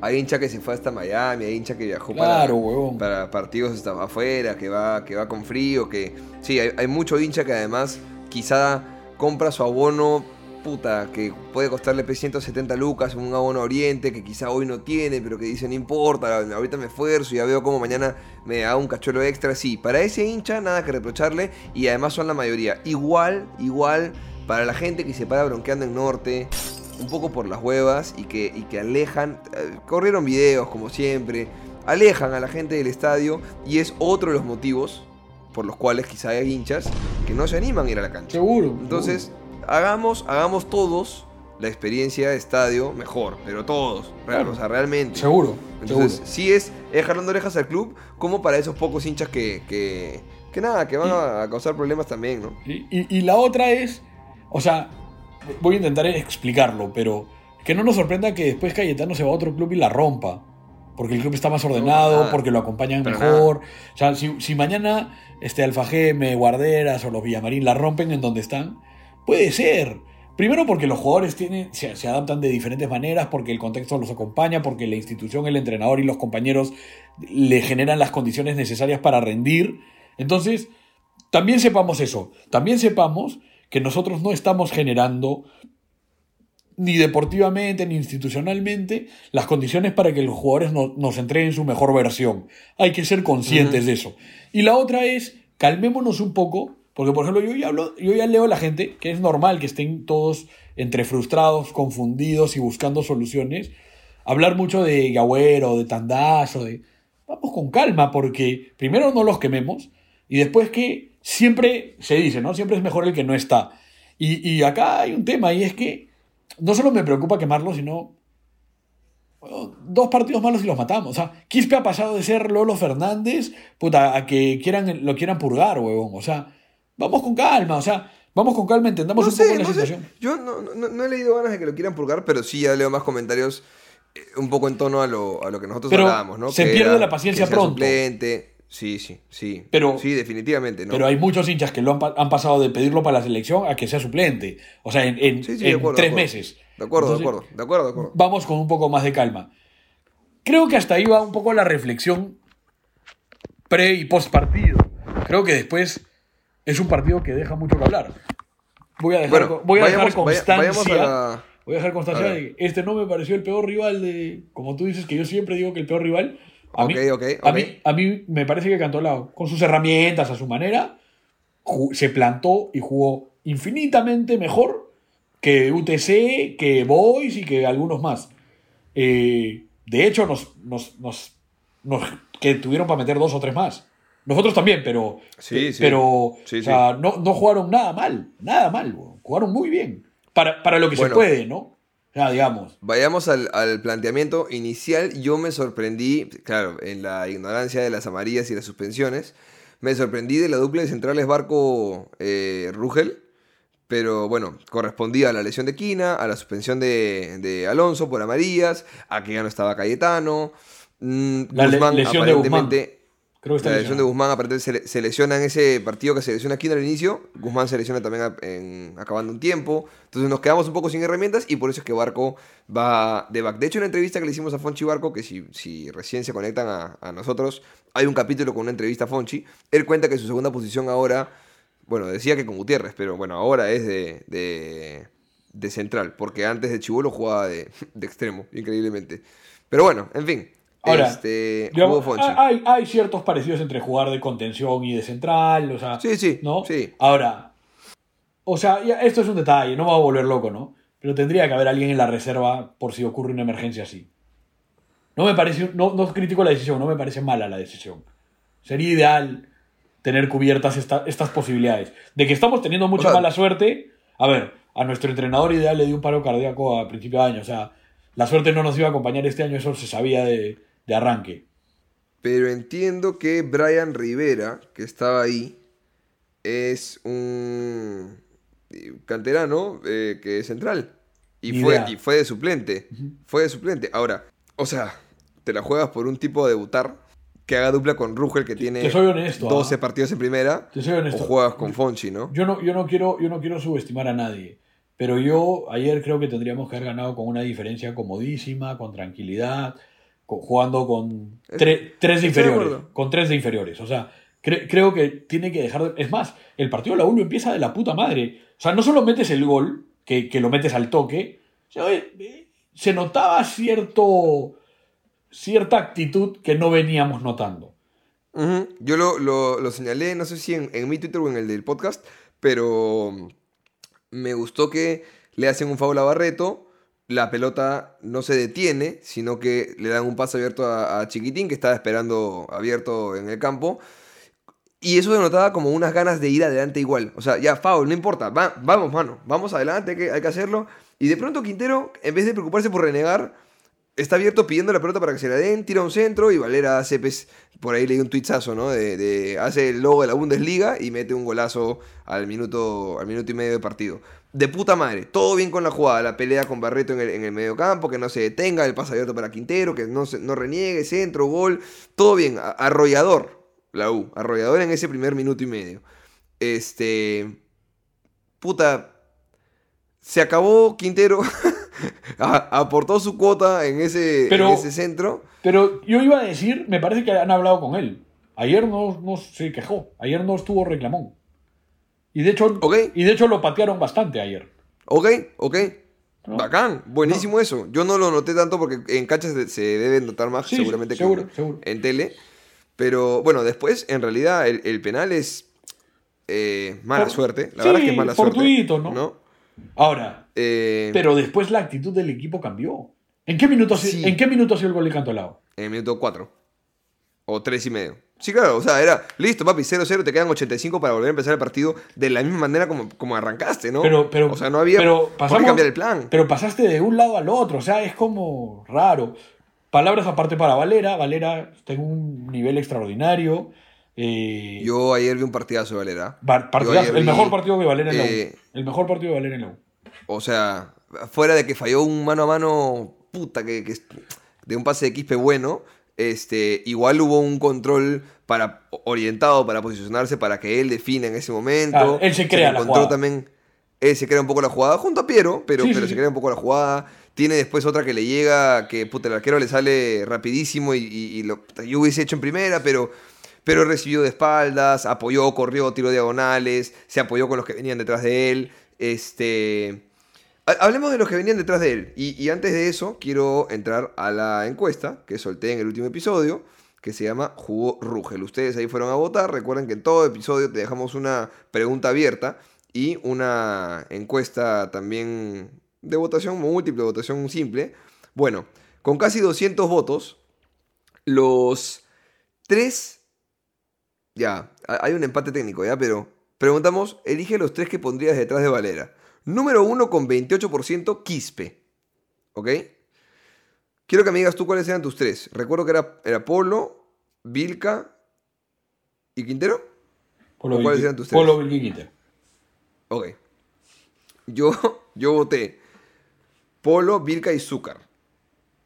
Hay hincha que se fue hasta Miami, hay hincha que viajó Claro, para, partidos hasta afuera, que va, que va con frío, que. Sí, hay, hay mucho hincha que además quizá compra su abono, puta, que puede costarle pues, 170 lucas, un abono Oriente, que quizá hoy no tiene, pero que dice no importa, ahorita me esfuerzo y ya veo como mañana me hago un cachuelo extra. Sí, para ese hincha nada que reprocharle y además son la mayoría. Igual, igual, para la gente que se para bronqueando en norte, un poco por las huevas y que, y que alejan, eh, corrieron videos como siempre, alejan a la gente del estadio y es otro de los motivos por los cuales quizá hay hinchas que no se animan a ir a la cancha. Seguro. Entonces, hagamos, hagamos todos la experiencia de estadio mejor, pero todos, Claro. o sea, realmente. Seguro. Entonces, seguro. sí es, es jalando orejas al club, como para esos pocos hinchas que, que, que nada, que van a, a causar problemas también, ¿no? Y, y- y la otra es, o sea, voy a intentar explicarlo, pero que no nos sorprenda que después Cayetano se va a otro club y la rompa. Porque el club está más ordenado, porque lo acompañan Pero mejor. O sea, si, si mañana este Alfa Geme, Guarderas o los Villamarín la rompen en donde están, puede ser. Primero porque los jugadores tienen, se, se adaptan de diferentes maneras, porque el contexto los acompaña, porque la institución, el entrenador y los compañeros le generan las condiciones necesarias para rendir. Entonces, también sepamos eso. También sepamos que nosotros no estamos generando ni deportivamente ni institucionalmente las condiciones para que los jugadores no- nos entreguen su mejor versión. Hay que ser conscientes de eso. Y la otra es, calmémonos un poco, porque por ejemplo yo ya, hablo, yo ya leo a la gente que es normal que estén todos entre frustrados, confundidos y buscando soluciones. Hablar mucho de Gagüero, de Tandazo, de... Vamos con calma, porque primero no los quememos y después que siempre se dice, ¿no? Siempre es mejor el que no está. Y, y acá hay un tema y es que no solo me preocupa quemarlo, sino bueno, dos partidos malos y los matamos. O sea, Quispe ha pasado de ser Lolo Fernández puta, a que quieran, lo quieran purgar, huevón. O sea, vamos con calma, o sea, vamos con calma, entendamos No un poco sé, la no sé. situación. Yo no, no- no he leído ganas de que lo quieran purgar, pero sí ya leo más comentarios eh, un poco en tono a lo, a lo que nosotros Pero hablábamos, ¿no? se Que pierde era la paciencia que pronto. suplente. Sí, sí, sí. Pero- sí, definitivamente, ¿no? Pero hay muchos hinchas que lo han, pa- han pasado de pedirlo para la selección a que sea suplente. O sea, en, en- Sí, sí, de en acuerdo, de tres meses. De acuerdo, Entonces, de acuerdo, de acuerdo, de acuerdo. Vamos con un poco más de calma. Creo que hasta ahí va un poco la reflexión pre y post partido. Creo que después es un partido que deja mucho que hablar. Voy a dejar, Bueno, voy a dejar vayamos- vaya- constancia. vayamos a la- Voy a dejar constancia A de que este no me pareció el peor rival de. Como tú dices, que yo siempre digo que el peor rival. A, mí, Ok, ok, a, ok. mí, a mí me parece que Cantolao, con sus herramientas, a su manera, se plantó y jugó infinitamente mejor que UTC, que Boys y que algunos más. Eh, de hecho, nos, nos, nos, nos- que tuvieron para meter dos o tres más. Nosotros también, pero, Sí, sí. pero Sí, o sea, No, no jugaron nada mal, nada mal, weón. jugaron muy bien. Para, para lo que Bueno. se puede, ¿no? Digamos. Vayamos al, al planteamiento inicial. Yo me sorprendí, claro, en la ignorancia de las amarillas y las suspensiones. Me sorprendí de la dupla de centrales Barco eh, Rugel. Pero bueno, correspondía a la lesión de Quina, a la suspensión de, de Alonso por amarillas, a que ya no estaba Cayetano. Mm, La Guzmán lesión de Guzmán. Creo que está la lesión de. Guzmán, aparte se, se lesiona en ese partido que se lesiona aquí al inicio. Guzmán se lesiona también a- en, acabando un tiempo. Entonces nos quedamos un poco sin herramientas y por eso es que Barco va de back. De hecho, en la entrevista que le hicimos a Fonchi Barco, que si, si recién se conectan a, a nosotros, hay un capítulo con una entrevista a Fonchi. Él cuenta que su segunda posición ahora, bueno, decía que con Gutiérrez, pero bueno, ahora es de, de, de central, porque antes de Chivolo jugaba de, de extremo, increíblemente. Pero bueno, en fin. Ahora, este, digamos, Fonchi. hay, hay ciertos parecidos entre jugar de contención y de central, o sea, Sí, sí, ¿no? sí. Ahora, o sea, ya, esto es un detalle, no me va a volver loco, ¿no? Pero tendría que haber alguien en la reserva por si ocurre una emergencia así. No me parece, no, no critico la decisión, no me parece mala la decisión. Sería ideal tener cubiertas esta- estas posibilidades. De que estamos teniendo mucha O sea- mala suerte. A ver, a nuestro entrenador ideal le dio un paro cardíaco a principio de año. O sea, la suerte no nos iba a acompañar este año, eso se sabía de, de arranque. Pero entiendo que Brian Rivera, que estaba ahí, es un canterano eh, que es central. Y fue, y fue de suplente. Fue de suplente. Ahora, o sea, te la juegas por un tipo a debutar que haga dupla con Rugel, que tiene te soy honesto, 12 ¿ah? partidos en primera. Te soy honesto. O juegas con Fonchi, ¿no? Yo no, yo no quiero, yo no quiero subestimar a nadie. Pero yo ayer creo que tendríamos que haber ganado con una diferencia comodísima, con tranquilidad, jugando con tre- tres inferiores. Con tres de inferiores. O sea, cre- creo que tiene que dejar de- Es más, el partido de la 1 empieza de la puta madre. O sea, no solo metes el gol, que, que lo metes al toque, sino, eh, eh, se notaba cierto, cierta actitud que no veníamos notando. Yo lo, lo- lo señalé, no sé si en, en mi Twitter o en el del podcast, pero me gustó que le hacen un foul a Barreto, la pelota no se detiene, sino que le dan un pase abierto a, Chiquitín, que estaba esperando abierto en el campo. Y eso denotaba como unas ganas de ir adelante igual. O sea, ya, foul, no importa. va- vamos, mano. Vamos adelante, hay que, hay que hacerlo. Y de pronto Quintero, en vez de preocuparse por renegar, está abierto pidiendo la pelota para que se la den, tira un centro y Valera hace, pues, por ahí leí un tuitazo, ¿no? De, de- hace el logo de la Bundesliga y mete un golazo al minuto, al minuto y medio de partido. De puta madre, todo bien con la jugada, la pelea con Barreto en el, en el medio campo, que no se detenga, el pase abierto para Quintero, que no, se, no reniegue, centro, gol, todo bien, arrollador la U, arrollador en ese primer minuto y medio. Este, puta, se acabó Quintero, a- aportó su cuota en ese, en Pero- ese centro. Pero yo iba a decir, me parece que han hablado con él. Ayer no, no se quejó, ayer no estuvo reclamón. Y de hecho, Ok. y de hecho lo patearon bastante ayer. Ok, ok. ¿no? Bacán, buenísimo eso. Yo no lo noté tanto porque en canchas se, deben notar más Sí, seguramente sí, que seguro, en, seguro. tele. Pero bueno, después en realidad el, el penal es eh, mala Por- suerte. La sí, verdad es que es mala fortuito, suerte. ¿no? Ahora, Eh, pero después la actitud del equipo cambió. ¿En qué minuto, Sí. ¿en qué minuto ha sido el gol de Cantolao? En el minuto 4. O 3 y medio. Sí, claro, o sea, era listo, papi, 0-0, te quedan 85 para volver a empezar el partido de la misma manera como, como arrancaste, ¿no? Pero, pero, o sea, no había pero pasamos- cambiar el plan. Pero pasaste de un lado al otro, o sea, es como raro. Palabras aparte para Valera. Valera en un nivel extraordinario. Eh, Yo ayer vi un partidazo de Valera. Partidazo, el vi, mejor partido de Valera en la U. eh, El mejor partido de Valera en la U. O sea, fuera de que falló un mano a mano, puta, que, que- de un pase de Quispe bueno, este, igual hubo un control para, orientado para posicionarse para que él defina en ese momento. Él se crea la encontró jugada. también, él se crea un poco la jugada, junto a Piero, pero, Sí, pero sí, se crea un poco la jugada. Tiene después otra que le llega, que puta, el arquero le sale rapidísimo y, y- y lo, yo hubiese hecho en primera, pero, pero recibió de espaldas, apoyó, corrió, tiró diagonales, se apoyó con los que venían detrás de él. Este, Hablemos de los que venían detrás de él. Y, antes de eso, quiero entrar a la encuesta que solté en el último episodio, que se llama Jugó Rugel. Ustedes ahí fueron a votar. Recuerden que en todo episodio te dejamos una pregunta abierta y una encuesta también de votación múltiple, votación simple. Bueno, con casi 200 votos, los tres... Ya, ha- hay un empate técnico, ¿ya? Pero preguntamos, elige los tres que pondrías detrás de Valera. Número uno con 28%, Quispe. ¿Ok? Quiero que me digas tú cuáles eran tus tres. Recuerdo que era, era Polo, Vilca y Quintero. Polo ¿O cuáles eran tus tres? Polo Vilqui Quintero. Ok. Yo, yo voté Polo, Vilca y Zúcar.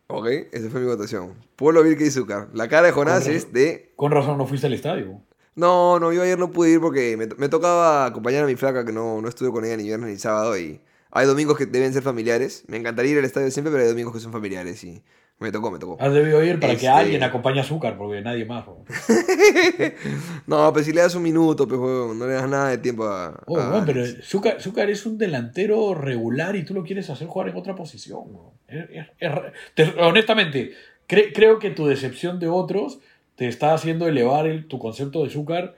Ok, esa fue mi votación. Polo, Vilca y Zúcar. La cara de Jonás es de... Con razón no fuiste al estadio. No, no, yo ayer no pude ir porque me, me tocaba acompañar a mi flaca que no, no estuve con ella ni viernes ni sábado y hay domingos que deben ser familiares. Me encantaría ir al estadio siempre, pero hay domingos que son familiares y me tocó, me tocó. Has debido ir para Este- que alguien acompañe a Azúcar, porque nadie más. ¿no? Pero si le das un minuto, pues, no le das nada de tiempo a... Oh, a pero Alex. Zúcar, Zúcar es un delantero regular y tú lo quieres hacer jugar en otra posición. ¿no? Es- es- es ra- te- honestamente, cre- creo que tu decepción de otros te está haciendo elevar el- tu concepto de Zúcar.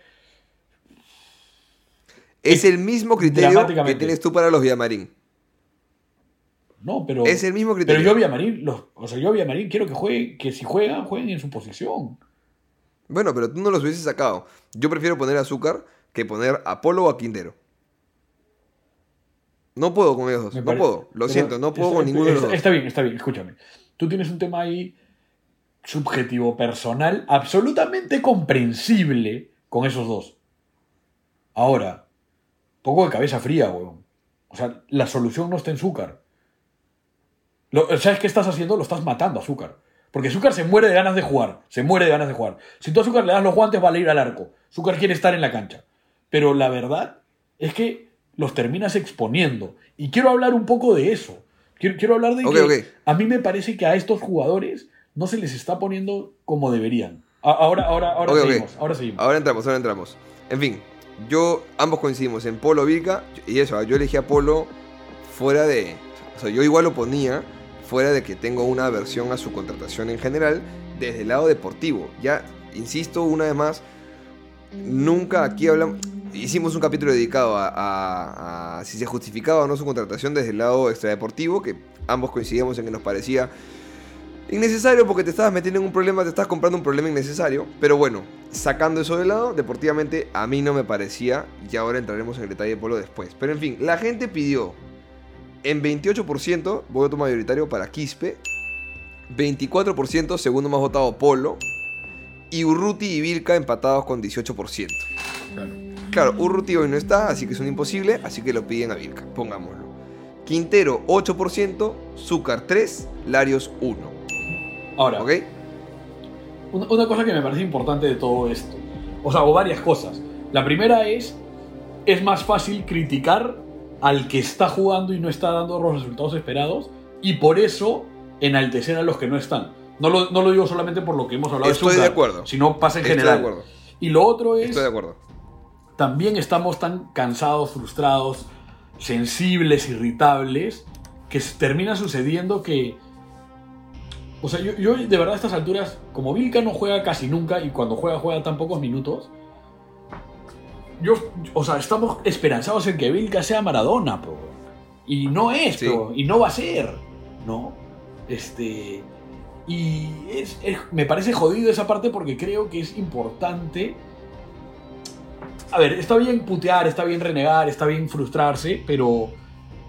Es el mismo criterio que tienes tú para los Villamarín. No, pero. Es el mismo Pero criterio. yo a Villamarín, los, o sea, yo Villamarín quiero que juegue, que si juegan, jueguen en su posición. Bueno, pero tú no los hubieses sacado. Yo prefiero poner azúcar que poner a Polo o a Quintero. No puedo con ellos No puedo. Lo pero siento, no puedo está- con ninguno de los dos. Está bien, está bien, escúchame. Tú tienes un tema ahí subjetivo, personal, absolutamente comprensible con esos dos. Ahora, poco de cabeza fría, weón. O sea, la solución no está en azúcar. Lo- ¿Sabes qué estás haciendo? Lo estás matando a azúcar. Porque azúcar se muere de ganas de jugar. Se muere de ganas de jugar. Si tú a azúcar le das los guantes, vale ir al arco. Azúcar quiere estar en la cancha. Pero la verdad es que los terminas exponiendo. Y quiero hablar un poco de eso. Quiero, quiero hablar de que a mí me parece que a estos jugadores no se les está poniendo como deberían. Ahora, ahora, ahora seguimos. Ahora seguimos. Ahora entramos, ahora entramos. En fin, yo, ambos coincidimos en Polo Vilca. Y eso, yo elegí a Polo fuera de. O sea, yo igual lo ponía fuera de que tengo una aversión a su contratación en general desde el lado deportivo. Ya, insisto una vez más, nunca aquí hablamos. Hicimos un capítulo dedicado a, a- a si se justificaba o no su contratación desde el lado extradeportivo, que ambos coincidíamos en que nos parecía Innecesario porque te estabas metiendo en un problema, te estás comprando un problema innecesario. Pero bueno, sacando eso de lado, deportivamente a mí no me parecía. Y ahora entraremos en el detalle de Polo después. Pero en fin, la gente pidió en 28% voto mayoritario para Quispe. 24% segundo más votado Polo. Y Urruti y Vilca empatados con 18%. Claro. Claro, Urruti hoy no está, así que es un imposible, así que lo piden a Vilca, pongámoslo. Quintero 8%, Zúcar 3, Larios 1. Ahora, ¿Ok? Una, una cosa que me parece importante de todo esto, o sea, o varias cosas. La primera es, es más fácil criticar al que está jugando y no está dando los resultados esperados y por eso enaltecer a los que no están. No lo, no lo digo solamente por lo que hemos hablado Estoy de de acuerdo. sino pasa en Estoy de general. acuerdo. Y lo otro es, Estoy de acuerdo. también estamos tan cansados, frustrados, sensibles, irritables, que termina sucediendo que... O sea, yo, yo de verdad a estas alturas, como Vilca no juega casi nunca y cuando juega juega tan pocos minutos, yo, o sea, estamos esperanzados en que Vilca sea Maradona, po. Y no es, Sí. y no va a ser, ¿no? Este... Y es, es- me parece jodido esa parte porque creo que es importante a ver, está bien putear, está bien renegar, está bien frustrarse, pero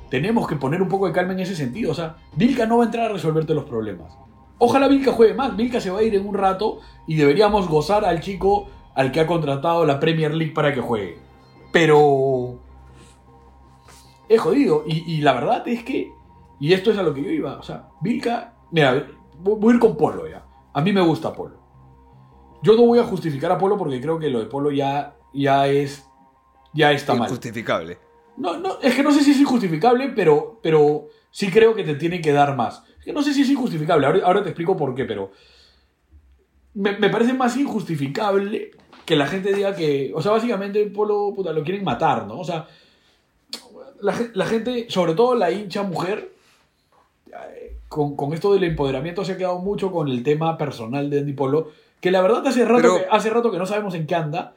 tenemos que poner un poco de calma en ese sentido. O sea, Vilca no va a entrar a resolverte los problemas. Ojalá Vilca juegue mal. Vilca se va a ir en un rato y deberíamos gozar al chico al que ha contratado la Premier League para que juegue. Pero es jodido. Y, y la verdad es que, y esto es a lo que yo iba, o sea, Vilca, mira, voy voy a ir con Polo ya. A mí me gusta Polo. Yo no voy a justificar a Polo porque creo que lo de Polo ya, ya es. Ya está mal. Injustificable. No, no, es que no sé si es injustificable, pero, pero sí creo que te tiene que dar más. Que no sé si es injustificable, ahora, ahora te explico por qué, pero me, me parece más injustificable que la gente diga que, o sea, básicamente Polo puta, lo quieren matar, ¿no? O sea, la, gen- la gente, sobre todo la hincha mujer, eh, con, con esto del empoderamiento se ha quedado mucho con el tema personal de Andy Polo, que la verdad hace rato, Pero- que, hace rato que no sabemos en qué anda,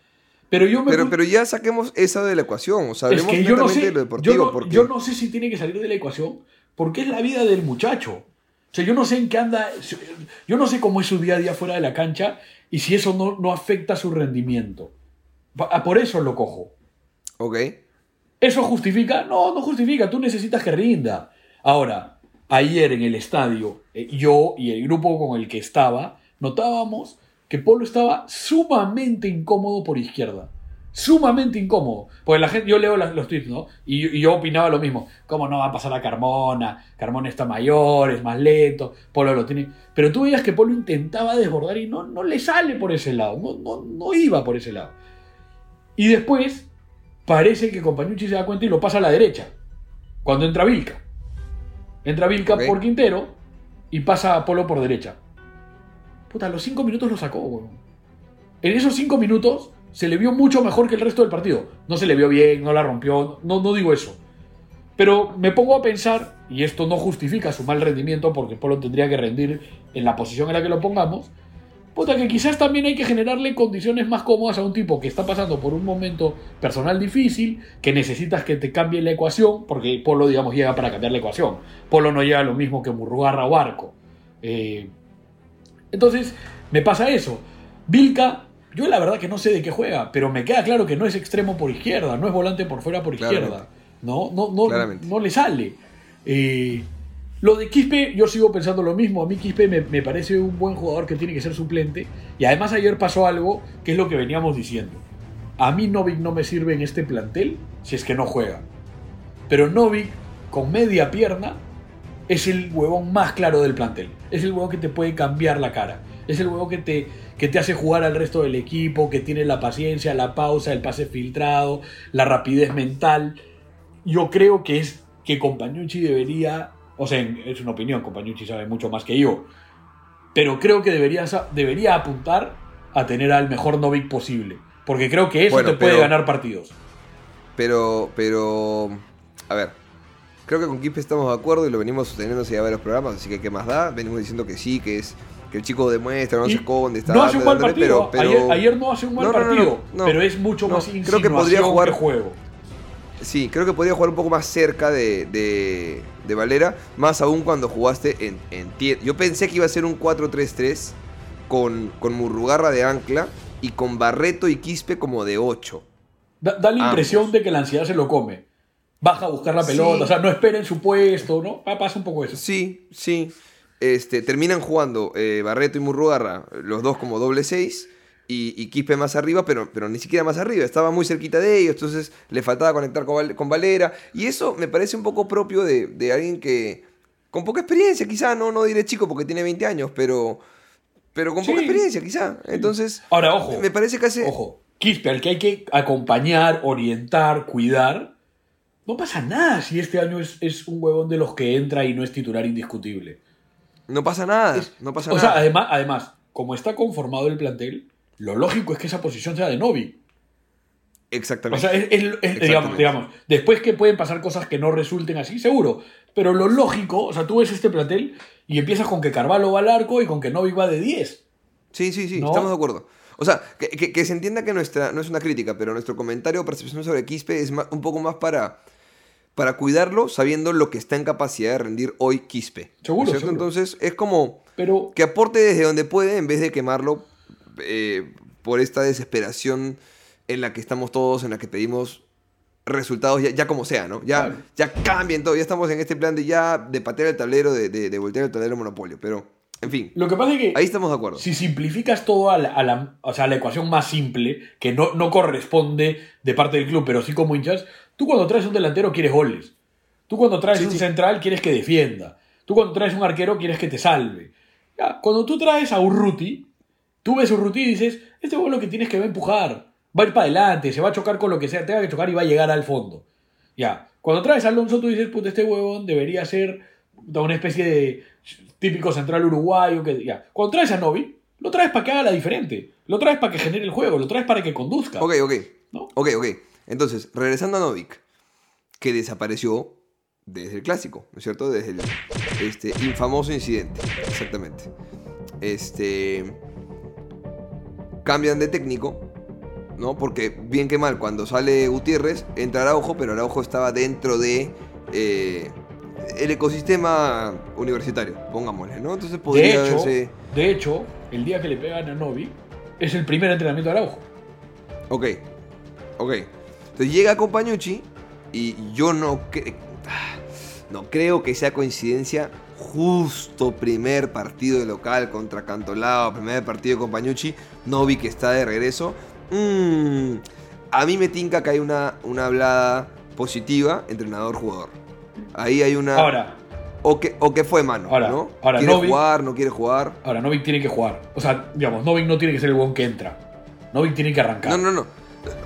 pero yo me Pero, pero ya saquemos esa de la ecuación. O sea, es que yo no sé, de lo deportivo. yo no, porque... yo no sé si tiene que salir de la ecuación porque es la vida del muchacho. O sea, yo no sé en qué anda, yo no sé cómo es su día a día fuera de la cancha y si eso no, no afecta su rendimiento. Pa- Por eso lo cojo. Ok. ¿Eso justifica? No, no justifica. Tú necesitas que rinda. Ahora, ayer en el estadio, eh, yo y el grupo con el que estaba, notábamos que Polo estaba sumamente incómodo por izquierda. Sumamente incómodo. Porque la gente, yo leo las- los tweets, ¿no? Y, y yo opinaba lo mismo. ¿Cómo no va a pasar a Carmona? Carmona está mayor, es más lento. Polo lo tiene. Pero tú veías que Polo intentaba desbordar y no, no le sale por ese lado. No, no, no iba por ese lado. Y después, parece que Compañucci se da cuenta y lo pasa a la derecha. Cuando entra Vilca. Entra Vilca por Quintero y pasa a Polo por derecha. Puta, a los cinco minutos lo sacó, weón. En esos cinco minutos se le vio mucho mejor que el resto del partido. No se le vio bien, no la rompió, no, no digo eso. Pero me pongo a pensar, y esto no justifica su mal rendimiento porque Polo tendría que rendir en la posición en la que lo pongamos, puta, que quizás también hay que generarle condiciones más cómodas a un tipo que está pasando por un momento personal difícil, que necesitas que te cambie la ecuación, porque Polo, digamos, llega para cambiar la ecuación. Polo no llega lo mismo que Murrugarra o Arco. Eh, entonces, me pasa eso. Vilca yo la verdad que no sé de qué juega, pero me queda claro que no es extremo por izquierda, no es volante por fuera por izquierda. No, no, no, Claramente. no le sale. Eh, lo de Quispe, yo sigo pensando lo mismo. A mí Quispe me, me parece un buen jugador que tiene que ser suplente. Y además ayer pasó algo que es lo que veníamos diciendo. A mí Novik no me sirve en este plantel si es que no juega. Pero Novik, con media pierna, es el huevón más claro del plantel. Es el huevón que te puede cambiar la cara. Es el huevón que te, que te hace jugar al resto del equipo, que tiene la paciencia, la pausa, el pase filtrado, la rapidez mental. Yo creo que es que Compañucci debería, o sea, es una opinión, Compañucci sabe mucho más que yo, pero creo que debería, debería apuntar a tener al mejor Novik posible, porque creo que eso Bueno, te puede ganar partidos. Pero, pero, a ver, creo que con Quispe estamos de acuerdo y lo venimos sosteniendo hace ya varios programas, así que ¿qué más da? Venimos diciendo que sí, que es que el chico demuestra, no Y se esconde, está no hace un mal partido. pero, pero- Ayer, ayer no hace un mal No, partido, no, pero es mucho más creo que podría jugar- que juego. Sí, creo que podría jugar un poco más cerca de, de, de Valera, más aún cuando jugaste en, en tie- Yo pensé que iba a ser un 4-3-3 con, con Murrugarra de ancla y con Barreto y Quispe como de 8. Da, da la Ambos. impresión de que la ansiedad se lo come. Baja a buscar la Sí. pelota, o sea, no espera en su puesto, ¿no? Pa- Pasa un poco eso. Sí, sí. Este, terminan jugando eh, Barreto y Murrugarra, los dos como doble 6. Y, y Quispe más arriba, pero, pero ni siquiera más arriba. Estaba muy cerquita de ellos, entonces le faltaba conectar con, Val- con Valera. Y eso me parece un poco propio de, de alguien que. con poca experiencia, quizá. No, no diré chico porque tiene 20 años, pero. Pero con poca experiencia, quizá. Entonces. Ahora, ojo. Me parece que hace. Ojo, Quispe, al que hay que acompañar, orientar, cuidar, no pasa nada si este año es, es un huevón de los que entra y no es titular indiscutible. No pasa nada. no pasa o nada. sea, además, además, como está conformado el plantel, lo lógico es que esa posición sea de Novi. O Exactamente. sea, es, es- es- Exactamente. digamos, digamos, después que pueden pasar cosas que no resulten así, seguro. Pero lo lógico, o sea, tú ves este plantel y empiezas con que Carvalho va al arco y con que Novi va de 10. Sí, sí, sí, ¿No? estamos de acuerdo. O sea, que, que- que se entienda que nuestra, no es una crítica, pero nuestro comentario o percepción sobre Quispe es ma- un poco más para, para cuidarlo, sabiendo lo que está en capacidad de rendir hoy Quispe. ¿no es Seguro, cierto? seguro. Entonces, es como Pero que aporte desde donde puede en vez de quemarlo eh, por esta desesperación en la que estamos todos, en la que pedimos resultados ya, ya como sea, ¿no? Ya, ya cambien todo, ya estamos en este plan de ya de patear el tablero, de, de, de voltear el tablero monopolio, pero, en fin, lo que pasa es que ahí estamos de acuerdo. si simplificas todo a la, a la- o sea, a la ecuación más simple, que no, no corresponde de parte del club, pero sí como hinchas, tú cuando traes un delantero quieres goles. Tú cuando traes Sí, un sí. central quieres que defienda. Tú cuando traes un arquero quieres que te salve. Ya, cuando tú traes a Urruti, tú ves a Urruti y dices, este gol lo que tienes que va a empujar, va a ir para adelante, se va a chocar con lo que sea, tenga que chocar y va a llegar al fondo. Ya, cuando traes a Alonso tú dices, puta, este huevón debería ser una especie de típico central uruguayo. Que, ya. Cuando traes a Novi, lo traes para que haga la diferente. Lo traes para que genere el juego, lo traes para que conduzca. Ok, ok. ¿no? Ok, ok. Entonces, regresando a Novik, que desapareció desde el clásico, ¿no es cierto? Desde el este, infamoso incidente, exactamente. Este. Cambian de técnico, ¿no? Porque bien que mal, cuando sale Gutiérrez, entra Araujo, pero Araujo estaba dentro de. eh, el ecosistema universitario, pongámosle, ¿no? Entonces De podría hecho, verse. de hecho, el día que le pegan a Novi, es el primer entrenamiento de Araujo. Ok, ok. Entonces llega Compañucci y yo no, cre- no creo que sea coincidencia. Justo primer partido de local contra Cantolao, primer partido de Compañucci, no vi que está de regreso. Mm, a mí me tinca que hay una, una hablada positiva entrenador-jugador. Ahí hay una... Ahora, o, que, o que fue mano, Ahora, ¿no? ahora, quiere jugar, no quiere jugar. ahora Novik tiene que jugar. O sea, digamos, Novik no tiene que ser el buen que entra. Novik tiene que arrancar. No, no, no.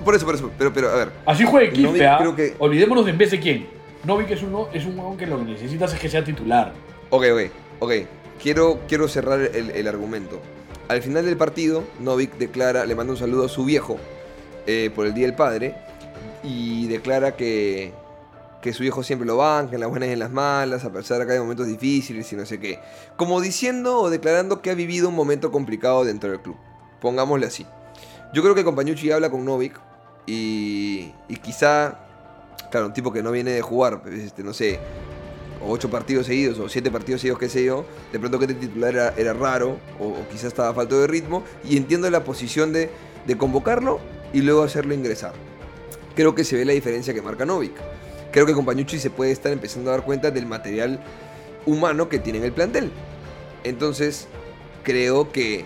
Por eso, por eso. Pero, pero, a ver. Así juegue Quispe, Novik ¿ah? creo que- Olvidémonos de en vez de quién. Novik es uno, es un huevón que lo que necesitas es que sea titular. Ok, ok, ok. Quiero, quiero cerrar el, el argumento. Al final del partido, Novik declara, le manda un saludo a su viejo eh, por el Día del Padre y declara que, que su hijo siempre lo banca en las buenas y en las malas, a pesar de que hay momentos difíciles y no sé qué. Como diciendo o declarando que ha vivido un momento complicado dentro del club. Pongámosle así. Yo creo que Compañucci habla con Novik y, quizá, claro, un tipo que no viene de jugar, este, no sé, ocho partidos seguidos o siete partidos seguidos, qué sé yo, de pronto que este titular era, raro o, quizás estaba falto de ritmo. Y entiendo la posición de, convocarlo y luego hacerlo ingresar. Creo que se ve la diferencia que marca Novik. Creo que Compañucci se puede estar empezando a dar cuenta del material humano que tiene en el plantel. Entonces, creo que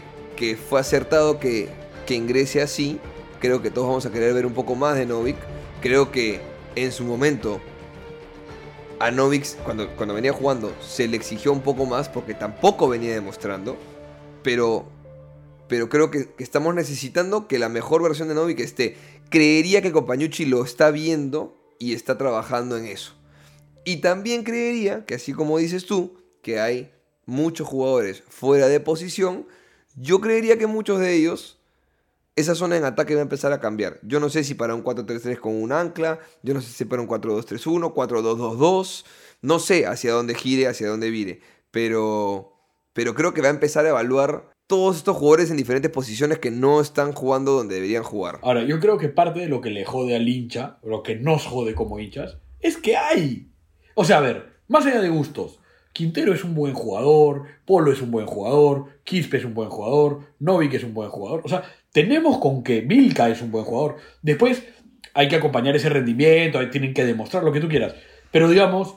fue acertado que, que ingrese así. Creo que todos vamos a querer ver un poco más de Novik. Creo que en su momento a Novik, cuando, cuando venía jugando, se le exigió un poco más porque tampoco venía demostrando. Pero, pero creo que, que estamos necesitando que la mejor versión de Novik esté. Creería que Compañucci lo está viendo y está trabajando en eso. Y también creería que así como dices tú, que hay muchos jugadores fuera de posición, yo creería que muchos de ellos, esa zona en ataque va a empezar a cambiar. Yo no sé si para un 4-3-3 con un ancla, yo no sé si para un 4-2-3-1, 4-2-2-2, no sé hacia dónde gire, hacia dónde vire, pero, pero creo que va a empezar a evaluar todos estos jugadores en diferentes posiciones que no están jugando donde deberían jugar. Ahora, yo creo que parte de lo que le jode al hincha, lo que nos jode como hinchas, es que hay. O sea, a ver, más allá de gustos, Quintero es un buen jugador, Polo es un buen jugador, Quispe es un buen jugador, Novik es un buen jugador. O sea, tenemos con que Milka es un buen jugador. Después hay que acompañar ese rendimiento, tienen que demostrar lo que tú quieras. Pero digamos,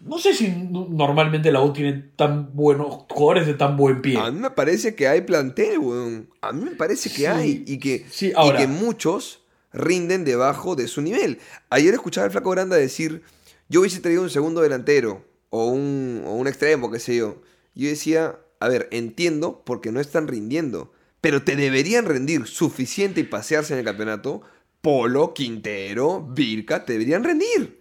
no sé si normalmente la U tiene tan buenos jugadores de tan buen pie. A mí me parece que hay plantel, weón. A mí me parece que Sí, hay. Y que, sí, y que muchos rinden debajo de su nivel. Ayer escuchaba al Flaco Granda decir, yo hubiese traído un segundo delantero o un, o un extremo, qué sé yo. Yo decía, a ver, entiendo porque no están rindiendo. Pero te deberían rendir suficiente y pasearse en el campeonato. Polo, Quintero, Virca, te deberían rendir.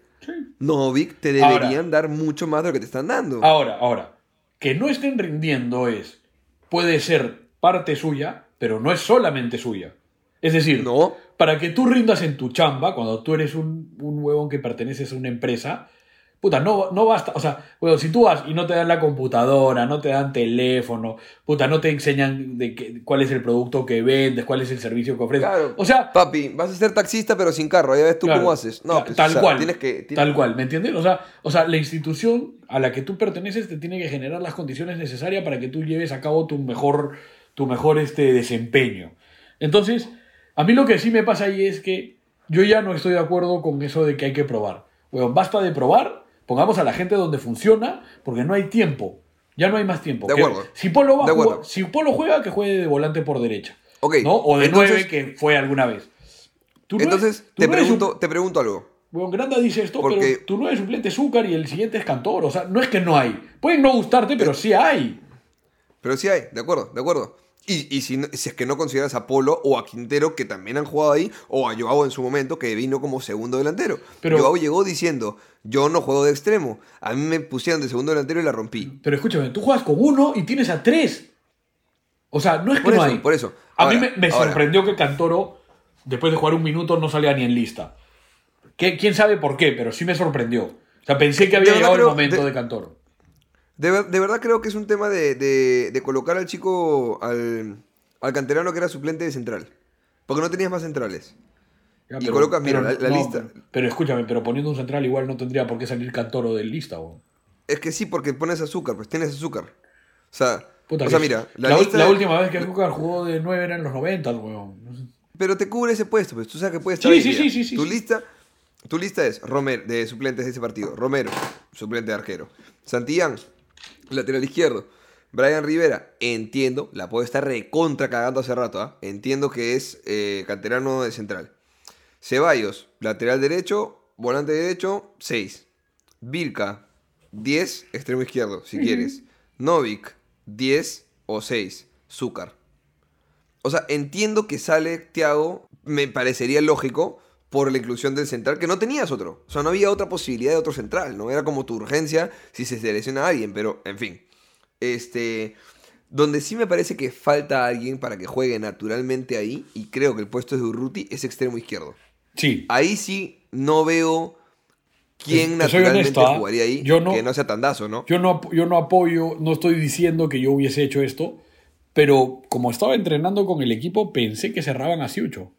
Novik, te Ahora- deberían dar mucho más de lo que te están dando. Ahora, ahora, que no estén rindiendo es, puede ser parte suya, pero no es solamente suya. Es decir, No. para que tú rindas en tu chamba, cuando tú eres un, un huevón que perteneces a una empresa, puta, no, no basta, o sea, bueno, si tú vas y no te dan la computadora, no te dan teléfono, puta, no te enseñan de qué- cuál es el producto que vendes, cuál es el servicio que ofreces. Claro. O sea, Papi, vas a ser taxista pero sin carro, ya ves tú Claro. cómo haces. No, pues, tal o sea, cual. Tienes que, tienes- Tal cual, ¿me entiendes? O sea, o sea, la institución a la que tú perteneces te tiene que generar las condiciones necesarias para que tú lleves a cabo tu mejor, tu mejor este, desempeño. Entonces, a mí lo que sí me pasa ahí es que yo ya no estoy de acuerdo con eso de que hay que probar. Bueno, basta de probar, pongamos a la gente donde funciona, porque no hay tiempo. Ya no hay más tiempo. De acuerdo. Si Polo, va De jugar- acuerdo. si Polo juega, que juegue de volante por derecha. Ok, ¿no? O de entonces- nueve, que fue alguna vez. Tú no Entonces, tú te, no un- pregunto, te pregunto algo. bueno, Granda dice esto, Porque- pero tú no eres suplente Zúcar y el siguiente es Cantor. O sea, no es que no hay. Pueden no gustarte, pero sí hay. Pero sí hay, de acuerdo, de acuerdo. Y, y si, si es que no consideras a Polo o a Quintero, que también han jugado ahí, o a Joao en su momento, que vino como segundo delantero. Pero- Joao llegó diciendo, yo no juego de extremo. A mí me pusieron de segundo delantero y la rompí. Pero escúchame, tú juegas con uno y tienes a tres. O sea, no es que Por no eso, hay. por eso. A Ahora, mí me, sorprendió que Cantoro, después de jugar un minuto, no salía ni en lista. ¿Qué- ¿Quién sabe por qué? Pero sí me sorprendió. O sea, pensé que había llegado el momento de- de, Cantoro. De, ver- de verdad creo que es un tema de, de- de colocar al chico, al, al canterano que era suplente de central. Porque no tenías más centrales. Ya, Y colocas, mira, la- la lista. Pero, escúchame, pero poniendo un central igual no tendría por qué salir Cantoro de lista. Es que sí, porque pones azúcar, pues tienes azúcar. O sea, Puta, o sea mira, la, la, lista la de- última vez que Zúcar jugó de 9 era en los 90, weón. No sé. Pero te cubre ese puesto, pues tú sabes que puede estar Sí, ahí, sí, sí, sí, sí, Tu sí. lista, tu lista es Romero, de suplentes de ese partido. Romero, suplente de arquero. Santillán, lateral izquierdo. Brian Rivera, entiendo, la puedo estar recontra cagando hace rato, ¿ah? Entiendo que es eh, canterano de central. Ceballos, lateral derecho, volante derecho, 6. Vilca, 10, extremo izquierdo, si quieres. Novik, 10 o 6. Zúcar. O sea, entiendo que sale Thiago, me parecería lógico por la inclusión del central, que no tenías otro. O sea, no había otra posibilidad de otro central, ¿no? Era como tu urgencia si se selecciona a alguien, pero en fin. Este. Donde sí me parece que falta alguien para que juegue naturalmente ahí, y creo que el puesto es de Urruti, es extremo izquierdo. Sí. Ahí sí no veo quién naturalmente honesto, jugaría ahí, Yo no- que no sea tandazo, ¿no? Yo no, yo no apoyo, no estoy diciendo que yo hubiese hecho esto, pero como estaba entrenando con el equipo, pensé que cerraban a Siucho.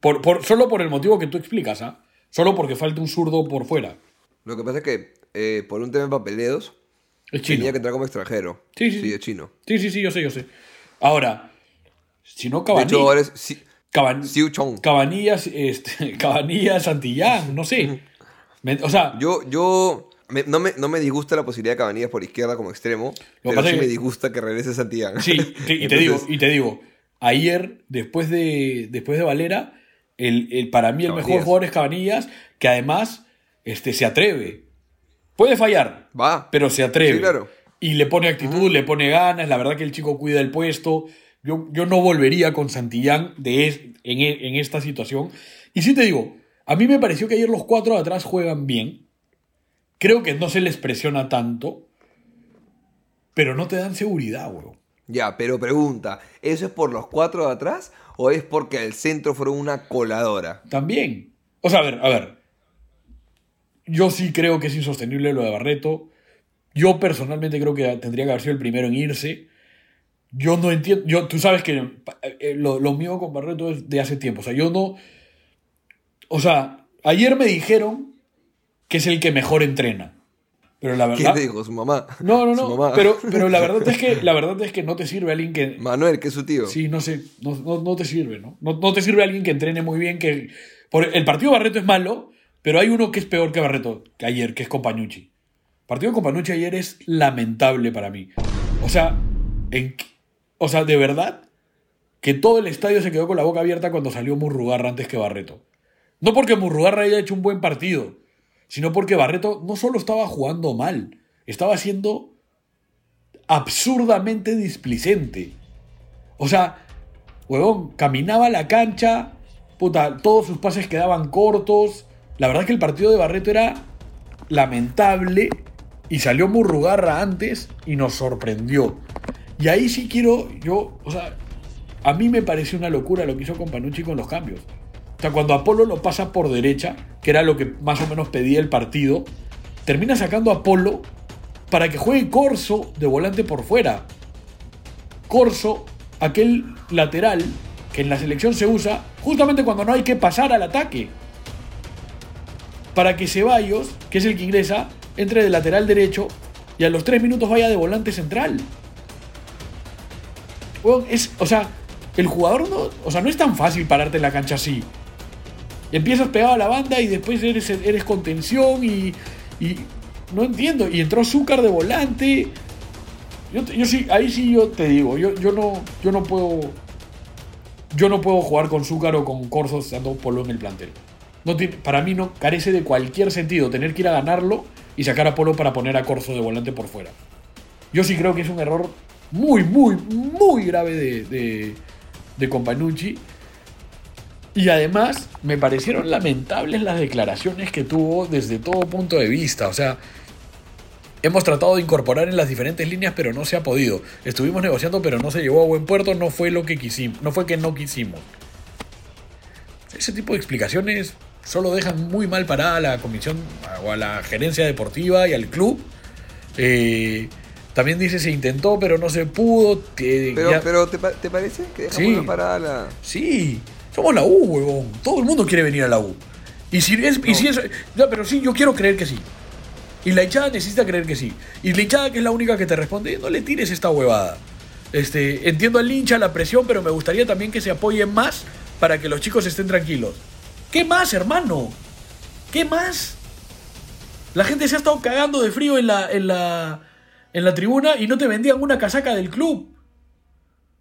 Por, por, solo por el motivo que tú explicas, ¿ah? Solo porque falta un zurdo por fuera. Lo que pasa es que eh, por un tema de papeleos, Es chino. tenía que entrar como extranjero. Sí, sí, sí. es chino. Sí, sí, sí, yo sé, yo sé. Ahora, sino De Cabanillas. hecho, ahora es Si- Caban- Siu Chong. Cabanillas, este, Cabanillas, Santillán, no sé. Me- o sea, Yo, yo me- no, me, no me disgusta la posibilidad de Cabanillas por izquierda como extremo, que pero sí que- me disgusta que regrese Santillán. Sí, y te digo, y te digo, ayer, después de, después de Valera, el, el- para mí el mejor jugador es Cabanillas, que además este, se atreve. Puede fallar, Va. pero se atreve. Sí, claro. Y le pone actitud, le pone ganas, la verdad que el chico cuida el puesto. Yo, yo no volvería con Santillán de es- en, e- en esta situación. Y sí te digo, a mí me pareció que ayer los cuatro de atrás juegan bien. Creo que no se les presiona tanto, pero no te dan seguridad, weón. Ya, pero pregunta, ¿eso es por los cuatro de atrás o es porque el centro fueron una coladora? También. O sea, a ver, a ver. Yo sí creo que es insostenible lo de Barreto. Yo personalmente creo que tendría que haber sido el primero en irse. Yo no entiendo. Yo, tú sabes que eh, lo, lo mío con Barreto es de hace tiempo. O sea, yo no. O sea, ayer me dijeron que es el que mejor entrena. Pero la ¿Quién verdad. te dijo? ¿Su mamá? No, no, no. Pero, pero la verdad es que la verdad es que no te sirve alguien que. Manuel, que es su tío. Sí, no sé, no, no- no te sirve, ¿no? ¿no? no te sirve alguien que entrene muy bien, que... Por, el partido Barreto es malo, pero hay uno que es peor que Barreto, que ayer, que es Compañucci. El partido de Compañucci ayer es lamentable para mí. O sea, en, o sea, de verdad, que todo el estadio se quedó con la boca abierta cuando salió Murrugarra antes que Barreto. No porque Murrugarra haya hecho un buen partido, sino porque Barreto no solo estaba jugando mal, estaba siendo absurdamente displicente. O sea, huevón, caminaba la cancha, puta, todos sus pases quedaban cortos. La verdad que el partido de Barreto era lamentable y salió Murrugarra antes y nos sorprendió. Y ahí sí quiero, yo, o sea, a mí me pareció una locura lo que hizo Companucci con los cambios. O sea, cuando Apolo lo pasa por derecha, que era lo que más o menos pedía el partido, termina sacando a Apolo para que juegue Corso de volante por fuera. Corso, aquel lateral que en la selección se usa justamente cuando no hay que pasar al ataque. Para que Ceballos, que es el que ingresa, entre de lateral derecho y a los tres minutos vaya de volante central. Es, o sea, el jugador no, o sea, no es tan fácil pararte en la cancha así. Empiezas pegado a la banda y después eres, eres contención y, no entiendo. Y entró Zúcar de volante. Yo, yo sí, ahí sí yo te digo, yo, yo no, yo no puedo. Yo no puedo jugar con Zúcar o con Corso estando Polo en el plantel. No para mí no carece de cualquier sentido tener que ir a ganarlo y sacar a Polo para poner a Corso de volante por fuera. Yo sí creo que es un error muy, muy, muy grave de, de, de Companucci. Y además me parecieron lamentables las declaraciones que tuvo desde todo punto de vista. O sea, hemos tratado de incorporar en las diferentes líneas, pero no se ha podido. Estuvimos negociando, pero no se llevó a buen puerto. No fue lo que quisimos. No fue que no quisimos. Ese tipo de explicaciones solo dejan muy mal parada a la comisión o a la gerencia deportiva y al club. Eh, también dice se intentó, pero no se pudo. que Pero, ya- pero ¿te, pa- te parece que deja Sí. parada la... Sí, somos la U, huevón. Todo el mundo quiere venir a la U. Y si es, y si es, no, pero sí, yo quiero creer que sí. Y la hinchada necesita creer que sí. Y la hinchada que es la única que te responde, no le tires esta huevada. Este, entiendo al hincha la presión, pero me gustaría también que se apoyen más para que los chicos estén tranquilos. ¿Qué más, hermano? ¿Qué más? La gente se ha estado cagando de frío en la, en la, en la tribuna y no te vendían una casaca del club.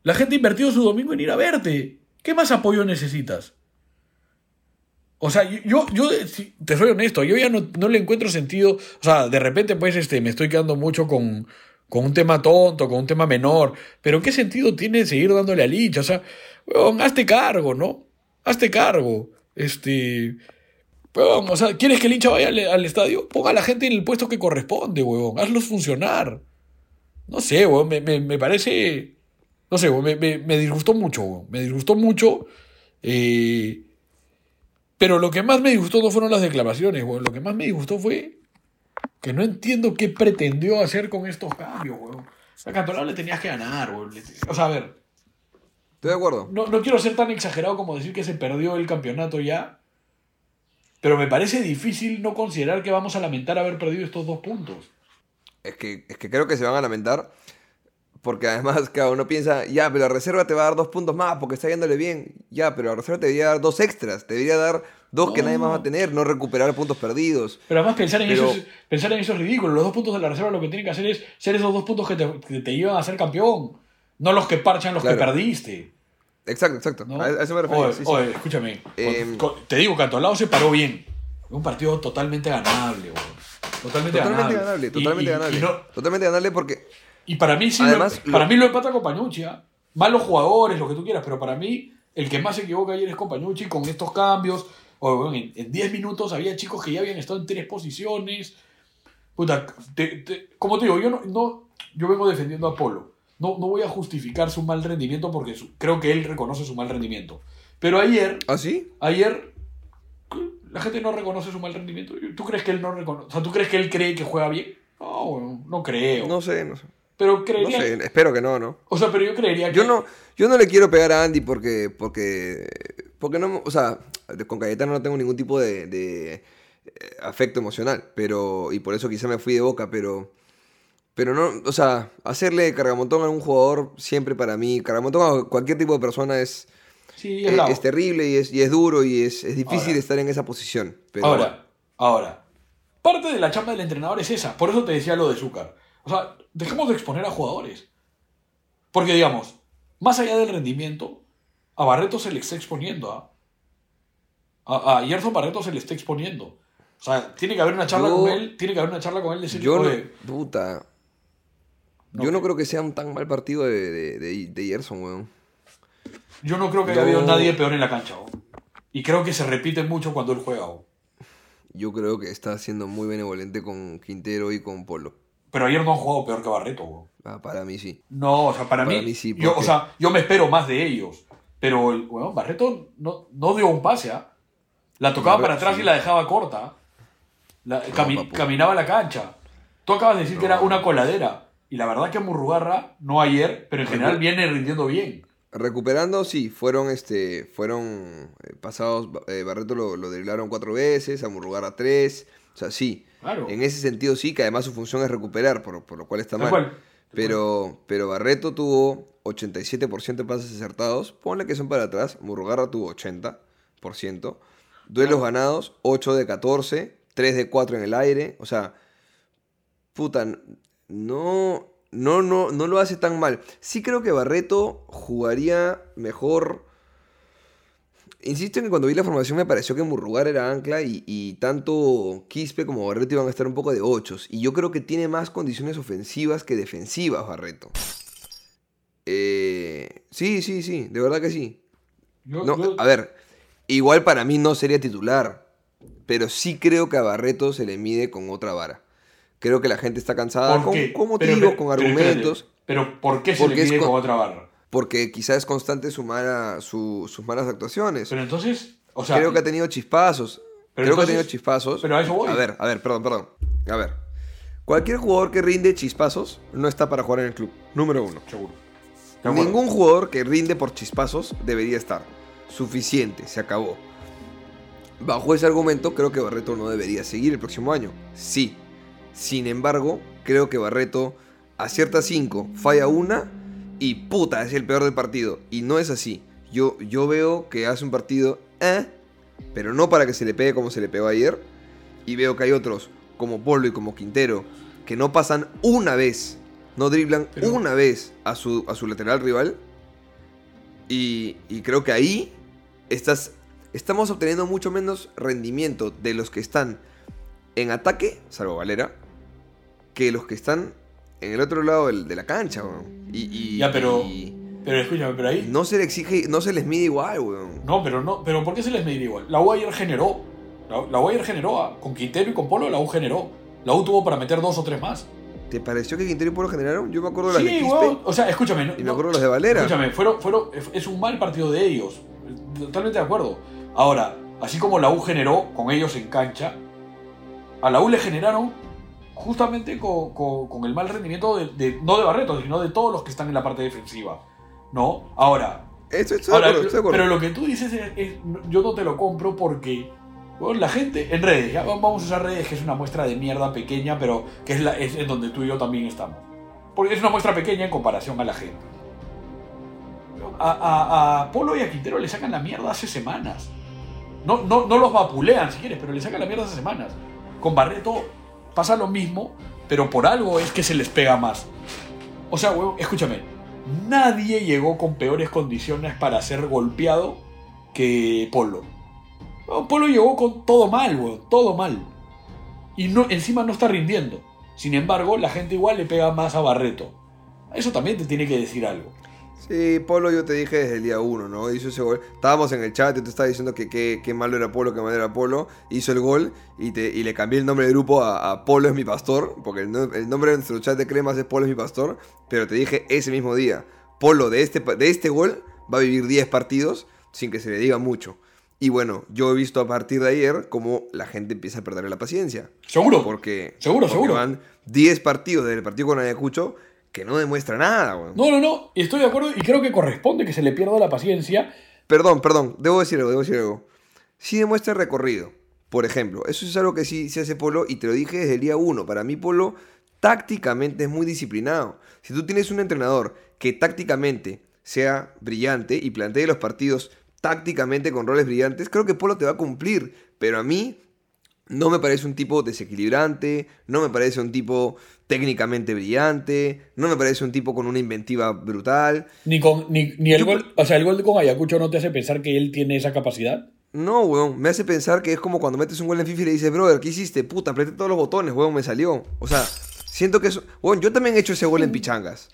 La gente ha invertido su domingo en ir a verte. ¿Qué más apoyo necesitas? O sea, yo, yo te soy honesto, yo ya no, le encuentro sentido. O sea, de repente, pues, este, me estoy quedando mucho con, con un tema tonto, con un tema menor. Pero ¿qué sentido tiene seguir dándole al hincha? O sea, weón, hazte cargo, ¿no? Hazte cargo. Este. Weón, o sea, ¿quieres que el hincha vaya al, al estadio? Ponga a la gente en el puesto que corresponde, weón. Hazlos funcionar. No sé, weón, me, me, me parece. No sé, weón, me, me, me disgustó mucho, weón. Me disgustó mucho. Eh, pero lo que más me disgustó no fueron las declaraciones, weón. Lo que más me disgustó fue que no entiendo qué pretendió hacer con estos cambios. O sea, Cantolao le tenías que ganar. Le- O sea, a ver, Estoy de acuerdo. no, no quiero ser tan exagerado como decir que se perdió el campeonato ya. Pero me parece difícil no considerar que vamos a lamentar haber perdido estos dos puntos. Es que, es que creo que se van a lamentar Porque además, cada uno piensa, ya, pero la reserva te va a dar dos puntos más porque está yéndole bien. Ya, pero la reserva te debería dar dos extras. Te debería dar dos que No. nadie más va a tener, no recuperar puntos perdidos. Pero además pensar en, Pero- eso es, pensar en eso es ridículo. Los dos puntos de la reserva lo que tienen que hacer es ser esos dos puntos que te, que te llevan a ser campeón. No los que parchan los Claro. que perdiste. Exacto, exacto. ¿no? A eso me refiero. Oye, sí, escúchame. Em, te digo, Cantolao se paró bien. Un partido totalmente ganable. Totalmente, Totalmente ganable. totalmente y- ganable. Y, no- Totalmente ganable porque y para mí sí, Además, lo, para lo- mí lo empata Compañucci. ¿ah? Malos jugadores, lo que tú quieras, pero para mí el que más se equivoca ayer es Compañucci con estos cambios. Oye, en- en 10 minutos había chicos que ya habían estado en tres posiciones. Puta, te- te- como te digo, yo no, no- yo vengo defendiendo a Polo. No, no voy a justificar su mal rendimiento porque su- creo que él reconoce su mal rendimiento. Pero ayer, ¿Ah, sí? ayer, la gente no reconoce su mal rendimiento. ¿Tú crees que él no reconoce? O sea, ¿tú crees que él cree que juega bien? No, no creo. No sé, no sé. pero No creería. sé, espero que no, ¿no? O sea, pero yo creería que. Yo no, yo no le quiero pegar a Andy porque, porque, porque no, o sea, con Cayetano no tengo ningún tipo de, de, eh, afecto emocional, pero, y por eso quizá me fui de boca, pero, pero no, o sea, hacerle cargamontón a un jugador siempre para mí, cargamontón a cualquier tipo de persona es, Sí, es terrible y es, y es duro y es, es difícil Ahora. estar en esa posición. Pero ahora, ahora. Parte de la chamba del entrenador es esa. Por eso te decía lo de Zúcar. O sea, dejemos de exponer a jugadores. Porque, digamos, más allá del rendimiento, a Barreto se le está exponiendo. ¿ah? A, a Gerson Barreto se le está exponiendo. O sea, tiene que haber una charla Yo- con él. Tiene que haber una charla con él. Decirle, yo no, "Oye, puta, yo no creo que sea un tan mal partido de, de, de, de Gerson, weón. yo no creo que haya habido nadie peor en la cancha. ¿o? Y creo que se repite mucho cuando él juega. ¿o? Yo creo que está siendo muy benevolente con Quintero y con Polo. Pero ayer no han jugado peor que Barreto. ¿o? Ah, para mí sí. No, o sea, para, Para mí, mí sí, yo, o porque- sea, yo me espero más de ellos. Pero el weón, Barreto no, no dio un pase, ¿ah? La tocaba Barreto, para atrás sí. y la dejaba corta. La- cami- papu. caminaba la cancha. Tú acabas de decir que era una coladera. Y la verdad que Murrugarra, no ayer, pero en general viene rindiendo bien. Recuperando, sí, fueron, este, fueron eh, pasados, eh, Barreto lo, lo driblaron cuatro veces, a Murrugarra tres, o sea, sí. Claro. En ese sentido sí, que además su función es recuperar, por, por lo cual está mal. cual. Pero, pero Barreto tuvo 87% de pases acertados, ponle que son para atrás, Murrugarra tuvo 80%, duelos ganados, 8 de 14, 3 de 4 en el aire, o sea, puta, no, no, no, no lo hace tan mal. Sí creo que Barreto jugaría mejor. Insisto en que cuando vi la formación me pareció que Murrugar era ancla y, y tanto Quispe como Barreto iban a estar un poco de ochos. Y yo creo que tiene más condiciones ofensivas que defensivas Barreto. Eh, sí, sí, sí, de verdad que sí. Yo- No, yo- a ver, igual para mí no sería titular, pero sí creo que a Barreto se le mide con otra vara. Creo que la gente está cansada ¿por con, qué? con Pero- motivos, pero- con pero argumentos, Pero, ¿por qué se Porque le pide con- con otra barra? porque quizás es constante su mala- su- sus malas actuaciones. Pero entonces, o sea, creo que ha tenido chispazos. Creo que ha tenido chispazos. pero a eso voy. A ver, a ver, perdón, perdón. A ver. Cualquier jugador que rinde chispazos no está para jugar en el club. Número uno. seguro. Ningún jugador que rinde por chispazos debería estar. Suficiente, se acabó. Bajo ese argumento, creo que Barreto no debería seguir el próximo año. Sí. Sin embargo, creo que Barreto acierta 5, falla una y puta, es el peor del partido. Y no es así. Yo, yo veo que hace un partido, eh, pero no para que se le pegue como se le pegó ayer. Y veo que hay otros, como Polo y como Quintero, que no pasan una vez, no driblan Pero- una vez a su, a su lateral rival. Y, y creo que ahí estás, estamos obteniendo mucho menos rendimiento de los que están en ataque, salvo Valera, que los que están en el otro lado de la cancha, weón. Y, y- Ya, pero- y Pero escúchame, pero ahí. no se le exige, no se les mide igual, weón. No, pero no, pero ¿por qué se les mide igual? La U ayer generó. La, la U ayer generó. Con Quintero y con Polo, la U generó. La U tuvo para meter dos o tres más. ¿Te pareció que Quintero y Polo generaron? Yo me acuerdo de de Sí, weón. O sea, escúchame. no- y me no- acuerdo de las de Valera. Escúchame, fueron, fueron, es un mal partido de ellos. Totalmente de acuerdo. Ahora, así como la U generó con ellos en cancha, a la U le generaron justamente con, con- con el mal rendimiento de, de- no de Barreto, sino de todos los que están en la parte defensiva. ¿No? Ahora, estoy de Ahora, acuerdo, acuerdo. pero lo que tú dices es, es- yo no te lo compro porque bueno, la gente en redes, ya vamos a usar redes que es una muestra de mierda pequeña, pero que es, la, es en donde tú y yo también estamos. porque es una muestra pequeña en comparación a la gente. A, a- a Polo y a Quintero le sacan la mierda hace semanas. No, no, no los vapulean si quieres, pero le sacan la mierda hace semanas. Con Barreto pasa lo mismo, pero por algo es que se les pega más. O sea, huevón, escúchame, nadie llegó con peores condiciones para ser golpeado que Polo. Polo llegó con todo mal, weón, todo mal. Y no, encima no está rindiendo. Sin embargo, la gente igual le pega más a Barreto. Eso también te tiene que decir algo. Sí, Polo yo te dije desde el día 1, ¿no? Hizo ese gol. Estábamos en el chat, yo te estaba diciendo que qué qué malo era Polo, que malo era Polo. Hizo el gol y, te, y le cambié el nombre del grupo a, a Polo es mi pastor, porque el, no- el nombre de nuestro chat de cremas es Polo es mi pastor. Pero te dije ese mismo día, Polo de este, de este gol va a vivir 10 partidos sin que se le diga mucho. Y bueno, yo he visto a partir de ayer cómo la gente empieza a perder la paciencia. Seguro. Porque, Seguro, porque seguro. van 10 partidos del partido con Ayacucho que no demuestra nada, weón. No, no, no. Estoy de acuerdo y creo que corresponde que se le pierda la paciencia. Perdón, perdón, debo decir algo, debo decir algo. Sí demuestra recorrido, por ejemplo. Eso es algo que sí se hace Polo y te lo dije desde el día 1. Para mí Polo tácticamente es muy disciplinado. Si tú tienes un entrenador que tácticamente sea brillante y plantee los partidos tácticamente con roles brillantes, creo que Polo te va a cumplir. Pero a mí no me parece un tipo desequilibrante, no me parece un tipo técnicamente brillante, no me parece un tipo con una inventiva brutal. Ni, con, ni, ni el Yo- gol. O sea, el gol con Ayacucho no te hace pensar que él tiene esa capacidad. No, weón, me hace pensar que es como cuando metes un gol en FIFA y le dices, brother, ¿qué hiciste? Puta, apreté todos los botones, weón, me salió. O sea, siento que eso... Weón, yo también he hecho ese gol en pichangas.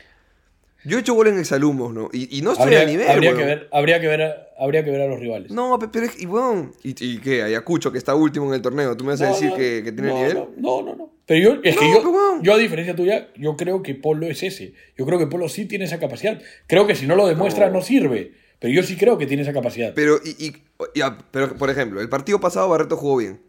Yo he hecho gol en exalumnos, ¿no? Y, y no estoy Habría, a nivel, habría weón. que ver, habría, que ver a, habría que ver a los rivales. No, pe- pero es... Y, weón, ¿y, y qué? Ayacucho, que está último en el torneo, ¿tú me vas a No, decir no, que, que tiene no, nivel? No, no, no. Pero yo, es que yo, yo, a diferencia tuya, yo creo que Polo es ese. Yo creo que Polo sí tiene esa capacidad. Creo que si no lo demuestra no, No. sirve. Pero yo sí creo que tiene esa capacidad. Pero, y, y- ya, pero, por ejemplo, el partido pasado Barreto jugó bien.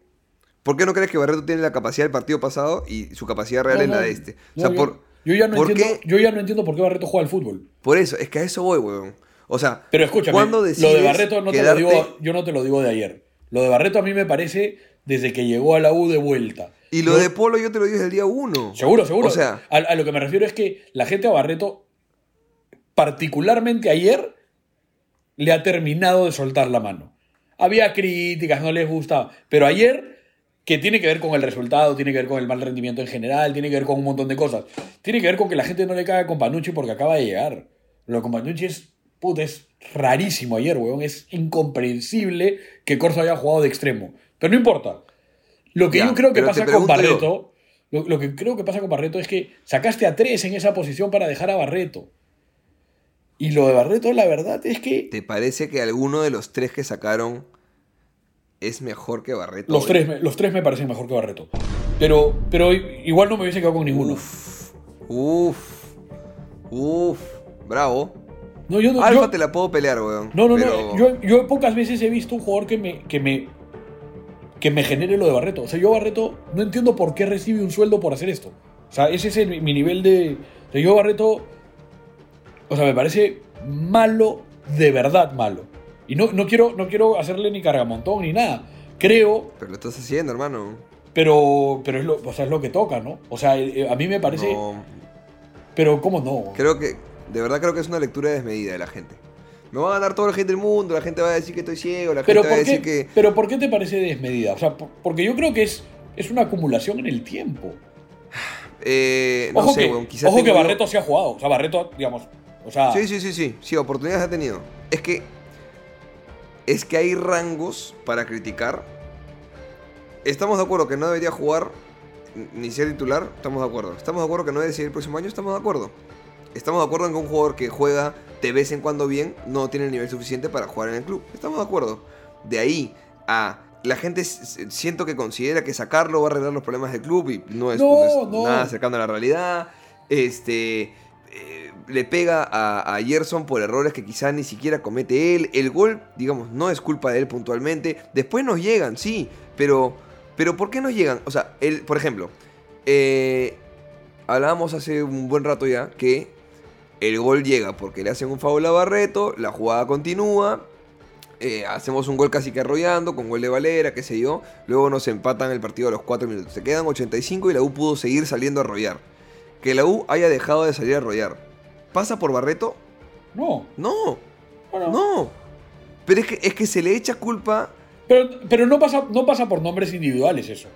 ¿Por qué no crees que Barreto tiene la capacidad del partido pasado y su capacidad real es la de este? O sea, yo, por, yo ya no ¿por entiendo, qué? yo ya no entiendo por qué Barreto juega al fútbol. Por eso, es que a eso voy, weón. O sea, Pero escúchame, ¿cuándo lo de Barreto no te lo digo, yo no te lo digo de ayer. Lo de Barreto a mí me parece desde que llegó a la U de vuelta. Y lo Yo- de Polo yo te lo desde el día uno. Seguro, seguro. O sea, a, a lo que me refiero es que la gente a Barreto, particularmente ayer, le ha terminado de soltar la mano. Había críticas, no les gustaba, pero ayer, que tiene que ver con el resultado, tiene que ver con el mal rendimiento en general, tiene que ver con un montón de cosas. Tiene que ver con que la gente no le caga con Panucci porque acaba de llegar. Lo con Panucci es, puta, es rarísimo ayer, weón. Es incomprensible que Corso haya jugado de extremo. Pero no importa. Lo que Ya, yo creo que pasa con. Barreto, lo, lo que creo que pasa con Barreto es que sacaste a tres en esa posición para dejar a Barreto. Y lo de Barreto, la verdad es que ¿te parece que alguno de los tres que sacaron es mejor que Barreto? los tres, me- los tres me parecen mejor que Barreto. Pero, pero igual no me hubiese quedado con ninguno. Uf, uf, uf, bravo. No, yo no, Alfa yo- te la puedo pelear, weón. no, no, pero- no. Yo, yo pocas veces he visto un jugador que me, que me que me genere lo de Barreto. O sea, yo Barreto no entiendo por qué recibe un sueldo por hacer esto. O sea, ese es el- mi nivel de... o sea, yo Barreto... O sea, me parece malo, de verdad malo. Y no, no, quiero, no quiero hacerle ni cargamontón ni nada. Creo, Pero lo estás haciendo, hermano. pero, pero es, lo, o sea, es lo que toca, ¿no? O sea, eh, a mí me parece... No, Pero ¿cómo no? creo que, de verdad creo que es una lectura desmedida de la gente. Me va a ganar toda la gente del mundo, la gente va a decir que estoy ciego, la Pero gente va a ¿por, qué, decir que... pero ¿por qué te parece desmedida? O sea, por- porque yo creo que es, es una acumulación en el tiempo. Eh, no ojo sé, que, quizás ojo que Barreto se ha jugado. O sea, Barreto, digamos. O sea, Sí, sí, sí, sí, sí, oportunidades ha tenido. Es que. Es que hay rangos para criticar. Estamos de acuerdo que no debería jugar ni ser titular, estamos de acuerdo. Estamos de acuerdo que no debe ser el próximo año, estamos de acuerdo. Estamos de acuerdo en que un jugador que juega de vez en cuando bien no tiene el nivel suficiente para jugar en el club. Estamos de acuerdo. De ahí a la gente siento que considera que sacarlo va a arreglar los problemas del club y no es, No, no es no. nada cercano a la realidad. Este eh, le pega a, a Gerson por errores que quizá ni siquiera comete él. El gol, digamos, no es culpa de él puntualmente. Después nos llegan, sí, pero, pero ¿por qué nos llegan? O sea, el, por ejemplo, eh, hablábamos hace un buen rato ya que el gol llega porque le hacen un foul a Barreto, la jugada continúa. eh, hacemos un gol casi que arrollando, con gol de Valera, qué sé yo. Luego nos empatan el partido a los 4 minutos. Se quedan 85 y la U pudo seguir saliendo a arrollar. que la U haya dejado de salir a rollar. ¿Pasa por Barreto? No. No, Bueno, no. Pero es que, es que se le echa culpa. Pero, pero no, pasa, no pasa por nombres individuales eso.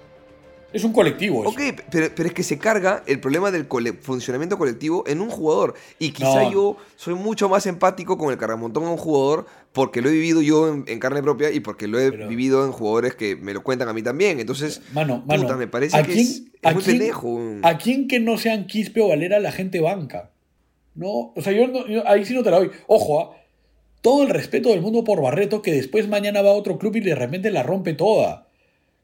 Es un colectivo eso. Ok, pero, pero es que se carga el problema del cole- funcionamiento colectivo en un jugador. Y quizá No. yo soy mucho más empático con el cargamontón a un jugador porque lo he vivido yo en, en carne propia y porque lo he Pero- vivido en jugadores que me lo cuentan a mí también. Entonces, Mano, mano. puta, me parece ¿a que quién- es, es a muy quién- pendejo. ¿A quién que no sean Quispe o Valera la gente banca? No, o sea, yo, no- yo ahí sí no te la doy. Ojo, ¿ah? todo el respeto del mundo por Barreto, que después mañana va a otro club y de repente la rompe toda.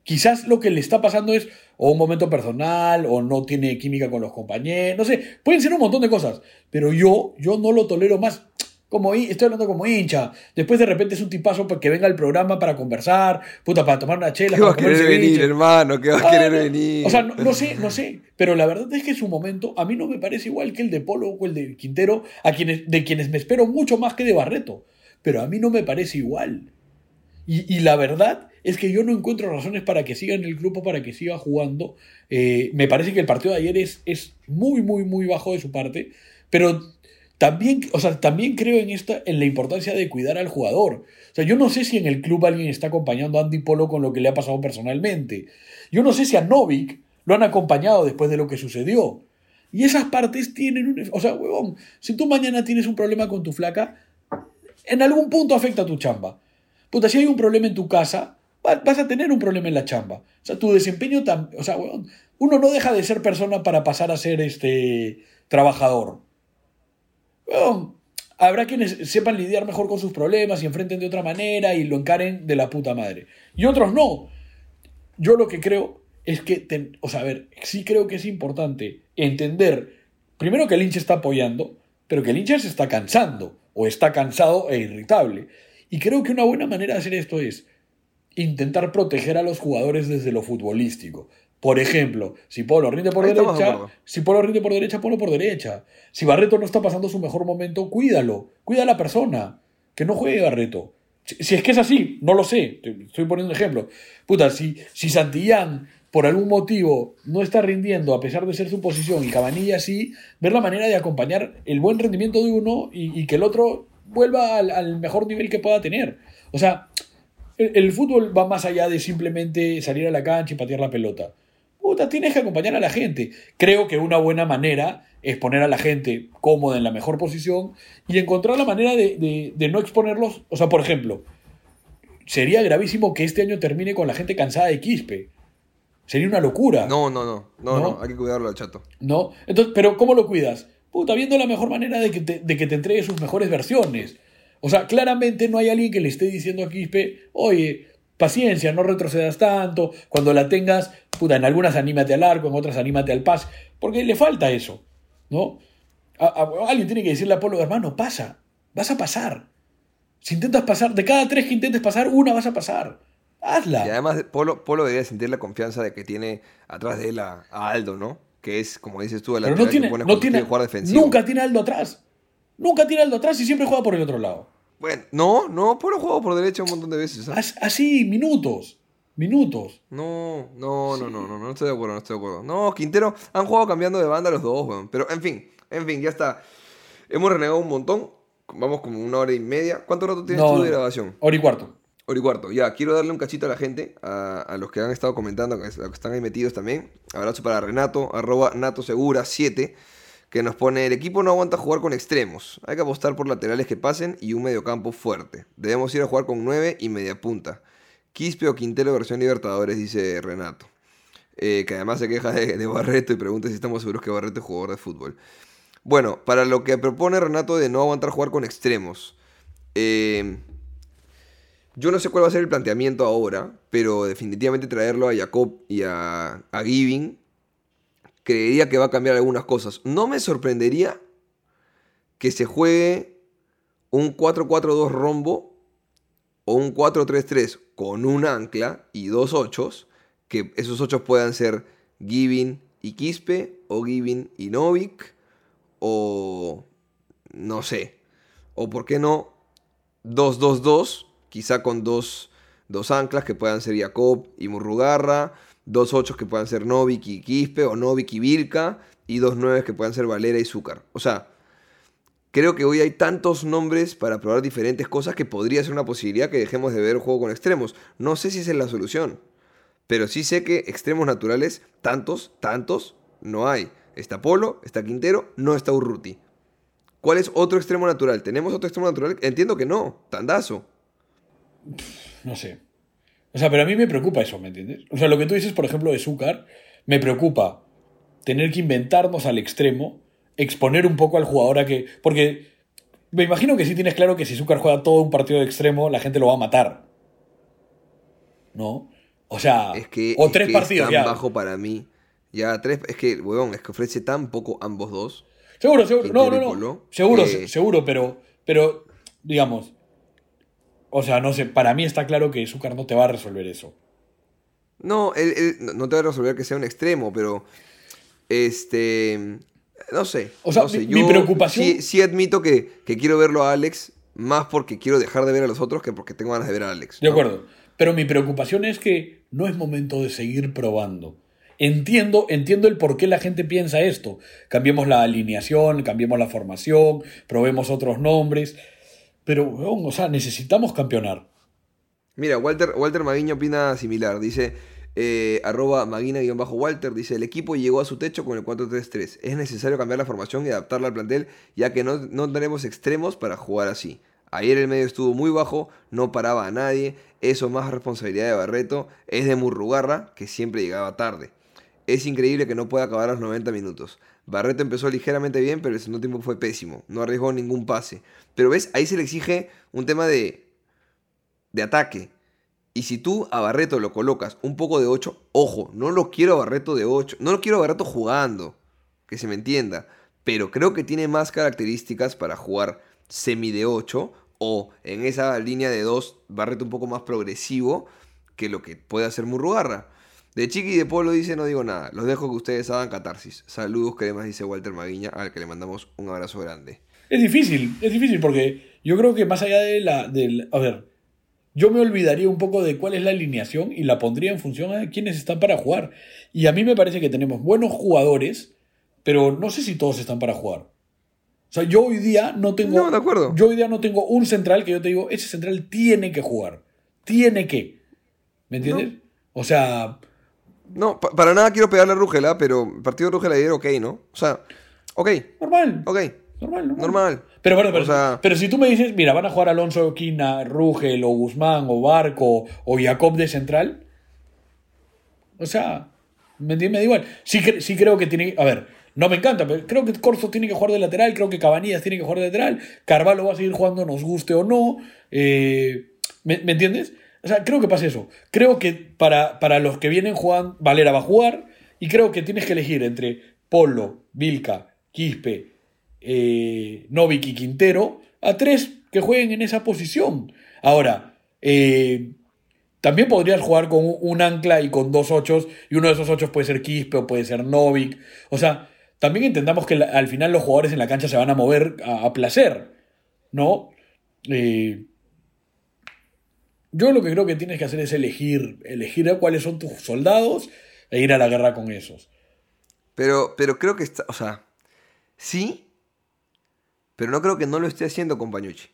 Quizás lo que le está pasando es o un momento personal, o no tiene química con los compañeros, no sé, pueden ser un montón de cosas, pero yo, yo no lo tolero más. Como, estoy hablando como hincha. Después de repente es un tipazo para que venga al programa para conversar, puta, para tomar una chela. ¿Qué va a comer querer venir, ceviche. hermano? ¿Qué va a Ah, querer no. venir? O sea, no, no sé, no sé. Pero la verdad es que su momento a mí no me parece igual que el de Polo o el de Quintero, a quienes, de quienes me espero mucho más que de Barreto. Pero a mí no me parece igual. Y, la verdad es que yo no encuentro razones para que siga en el grupo, para que siga jugando. Eh, me parece que el partido de ayer es, es muy, muy, muy bajo de su parte. Pero también, o sea, también creo en, esta, en la importancia de cuidar al jugador. O sea, yo no sé si en el club alguien está acompañando a Andy Polo con lo que le ha pasado personalmente. Yo no sé si a Novik lo han acompañado después de lo que sucedió. Y esas partes tienen un... O sea, huevón, si tú mañana tienes un problema con tu flaca, en algún punto afecta a tu chamba. Puta, si hay un problema en tu casa, va- vas a tener un problema en la chamba. O sea, tu desempeño tam- O sea, uno no deja de ser persona para pasar a ser este trabajador. Habrá quienes sepan lidiar mejor con sus problemas y enfrenten de otra manera y lo encaren de la puta madre. Y otros no. Yo lo que creo es que, ten- o sea, a ver, sí creo que es importante entender, primero que el hincha está apoyando, pero que el hincha se está cansando, o está cansado e irritable. Y creo que una buena manera de hacer esto es intentar proteger a los jugadores desde lo futbolístico. Por ejemplo, si Polo rinde por Ahí derecha, si Polo rinde por derecha, Polo por derecha. Si Barreto no está pasando su mejor momento, cuídalo, cuida a la persona, que no juegue Barreto. Si, si es que es así, no lo sé, estoy poniendo un ejemplo. Puta, si, si Santillán por algún motivo no está rindiendo a pesar de ser su posición y Cabanilla sí, ver la manera de acompañar el buen rendimiento de uno y, y que el otro vuelva al, al mejor nivel que pueda tener. O sea, el, el fútbol va más allá de simplemente salir a la cancha y patear la pelota. Puta, tienes que acompañar a la gente. Creo que una buena manera es poner a la gente cómoda en la mejor posición y encontrar la manera de, de- de no exponerlos. O sea, por ejemplo, sería gravísimo que este año termine con la gente cansada de Quispe. Sería una locura. No, no, no, no, ¿No? no, hay que cuidarlo al chato. ¿No? Entonces, pero ¿cómo lo cuidas? Puta, viendo la mejor manera de que te, de que te entregue sus mejores versiones. O sea, claramente no hay alguien que le esté diciendo a Quispe, oye, paciencia, no retrocedas tanto, cuando la tengas, puta, en algunas anímate al arco, en otras anímate al pase, porque le falta eso, ¿no? A- alguien tiene que decirle a Polo, hermano, pasa, vas a pasar. Si intentas pasar, de cada tres que intentes pasar, una vas a pasar. Hazla. Y además, Polo, Polo debería sentir la confianza de que tiene atrás de él a, a Aldo, ¿no? Que es, como dices tú, el Pero no tiene, que no tiene, jugar defensivo. nunca tiene Aldo atrás. Nunca tiene Aldo atrás y siempre juega por el otro lado. Bueno, no, no, ha jugado por derecha un montón de veces. As- Así, minutos. Minutos. No, no, no, no, no, no estoy de acuerdo, no estoy de acuerdo. No, Quintero, han jugado cambiando de banda los dos, weón. Pero, en fin, en fin, ya está. Hemos renegado un montón. Vamos como una hora y media. ¿Cuánto rato tienes No, tú de grabación? Hora y cuarto. Y cuarto. Ya, quiero darle un cachito a la gente, a, a los que han estado comentando, a los que están ahí metidos también. Abrazo para Renato, arroba natosegura7, que nos pone, el equipo no aguanta jugar con extremos. Hay que apostar por laterales que pasen y un mediocampo fuerte. Debemos ir a jugar con 9 y media punta. Quispe o Quintero versión Libertadores, dice Renato. Eh, que además se queja de, de Barreto y pregunta si estamos seguros que Barreto es jugador de fútbol. Bueno, para lo que propone Renato de no aguantar jugar con extremos. Eh, yo no sé cuál va a ser el planteamiento ahora, pero definitivamente traerlo a Jacob y a, Giving creería que va a cambiar algunas cosas. No me sorprendería que se juegue un 4-4-2 rombo o un 4-3-3 con un ancla y dos ochos, que esos ochos puedan ser Giving y Quispe, o Giving y Novik, o no sé, o por qué no 2-2-2, quizá con dos, dos anclas que puedan ser Jacob y Murrugarra, dos ochos que puedan ser Novik y Quispe, o Novik y Vilca, y dos nueves que puedan ser Valera y Zúcar. O sea, creo que hoy hay tantos nombres para probar diferentes cosas que podría ser una posibilidad que dejemos de ver el juego con extremos. No sé si esa es la solución, pero sí sé que extremos naturales, tantos, tantos, no hay. Está Polo, está Quintero, no está Urruti. ¿Cuál es otro extremo natural? ¿Tenemos otro extremo natural? Entiendo que no, Tandazo. No sé. O sea, pero a mí me preocupa eso, ¿me entiendes? O sea, lo que tú dices, por ejemplo, de Zúcar, me preocupa tener que inventarnos al extremo, exponer un poco al jugador a que. Porque me imagino que sí tienes claro que si Zúcar juega todo un partido de extremo, la gente lo va a matar. ¿No? O sea, Es que, o es tres que partidos es tan ya. bajo para mí. Ya tres, es que, weón, es que ofrece tan poco ambos dos. Seguro, seguro. No, no, no. Seguro, seguro, pero, pero, digamos. O sea, no sé, para mí está claro que Zúcar no te va a resolver eso. No, él, él no- te va a resolver que sea un extremo, pero. Este. No sé. O sea, no sé, mi- mi preocupación- Sí, sí admito que, que quiero verlo a Alex, más porque quiero dejar de ver a los otros que porque tengo ganas de ver a Alex. De acuerdo. Pero mi preocupación es que no es momento de seguir probando. Entiendo, entiendo el por qué la gente piensa esto. Cambiemos la alineación, cambiemos la formación, probemos otros nombres. Pero, weón, o sea, necesitamos campeonar. Mira, Walter, Walter Maguiño opina similar. Dice, eh, arroba Maguina-Walter, dice, el equipo llegó a su techo con el 4-3-3. Es necesario cambiar la formación y adaptarla al plantel, ya que no, no tenemos extremos para jugar así. Ayer el medio estuvo muy bajo, no paraba a nadie. Eso más responsabilidad de Barreto. Es de Murrugarra, que siempre llegaba tarde. Es increíble que no pueda acabar los 90 minutos. Barreto empezó ligeramente bien, pero el segundo tiempo fue pésimo. No arriesgó ningún pase. Pero ves, ahí se le exige un tema de, de ataque. Y si tú a Barreto lo colocas un poco de 8, ojo, no lo quiero a Barreto de 8, no lo quiero a Barreto jugando, que se me entienda, pero creo que tiene más características para jugar semi de 8 o en esa línea de 2, Barreto un poco más progresivo que lo que puede hacer Murrugarra. De Chiqui y de Polo dice, no digo nada, los dejo que ustedes hagan catarsis. Saludos, cremas, dice Walter Maguiña, al que le mandamos un abrazo grande. Es difícil, es difícil porque yo creo que más allá de la... Del, a ver, yo me olvidaría un poco de cuál es la alineación y la pondría en función a quiénes están para jugar. Y a mí me parece que tenemos buenos jugadores, pero no sé si todos están para jugar. O sea, yo hoy día no tengo... No, de acuerdo. Yo hoy día no tengo un central que yo te digo, ese central tiene que jugar. Tiene que. ¿Me entiendes? O sea, No, pa- para nada quiero pegarle a Rugela, pero el partido de Rugela ayer, ok, ¿no? O sea, ok, normal. ok, Normal, normal. normal. Pero bueno, pero, O sea- pero si tú me dices, mira, van a jugar Alonso, Quina, Rugel, o Guzmán, o Barco, o Jacob de central. O sea, me, me da igual. Sí, sí creo que tiene. A ver, no me encanta, pero creo que Corso tiene que jugar de lateral, creo que Cabanillas tiene que jugar de lateral, Carvalho va a seguir jugando, nos guste o no. eh, ¿me, me entiendes? O sea, creo que pasa eso. Creo que para, para los que vienen jugando, Valera va a jugar, y creo que tienes que elegir entre Polo, Vilca, Quispe, eh, Novik y Quintero, a tres que jueguen en esa posición. Ahora, eh, también podrías jugar con un- ancla y con dos ochos, y uno de esos ochos puede ser Quispe o puede ser Novik. O sea, también entendamos que al final los jugadores en la cancha se van a mover a, a placer, ¿no? Eh, yo lo que creo que tienes que hacer es elegir, elegir cuáles son tus soldados e ir a la guerra con esos. Pero, pero creo que está, o sea, sí, pero no creo que no lo esté haciendo Compañucci.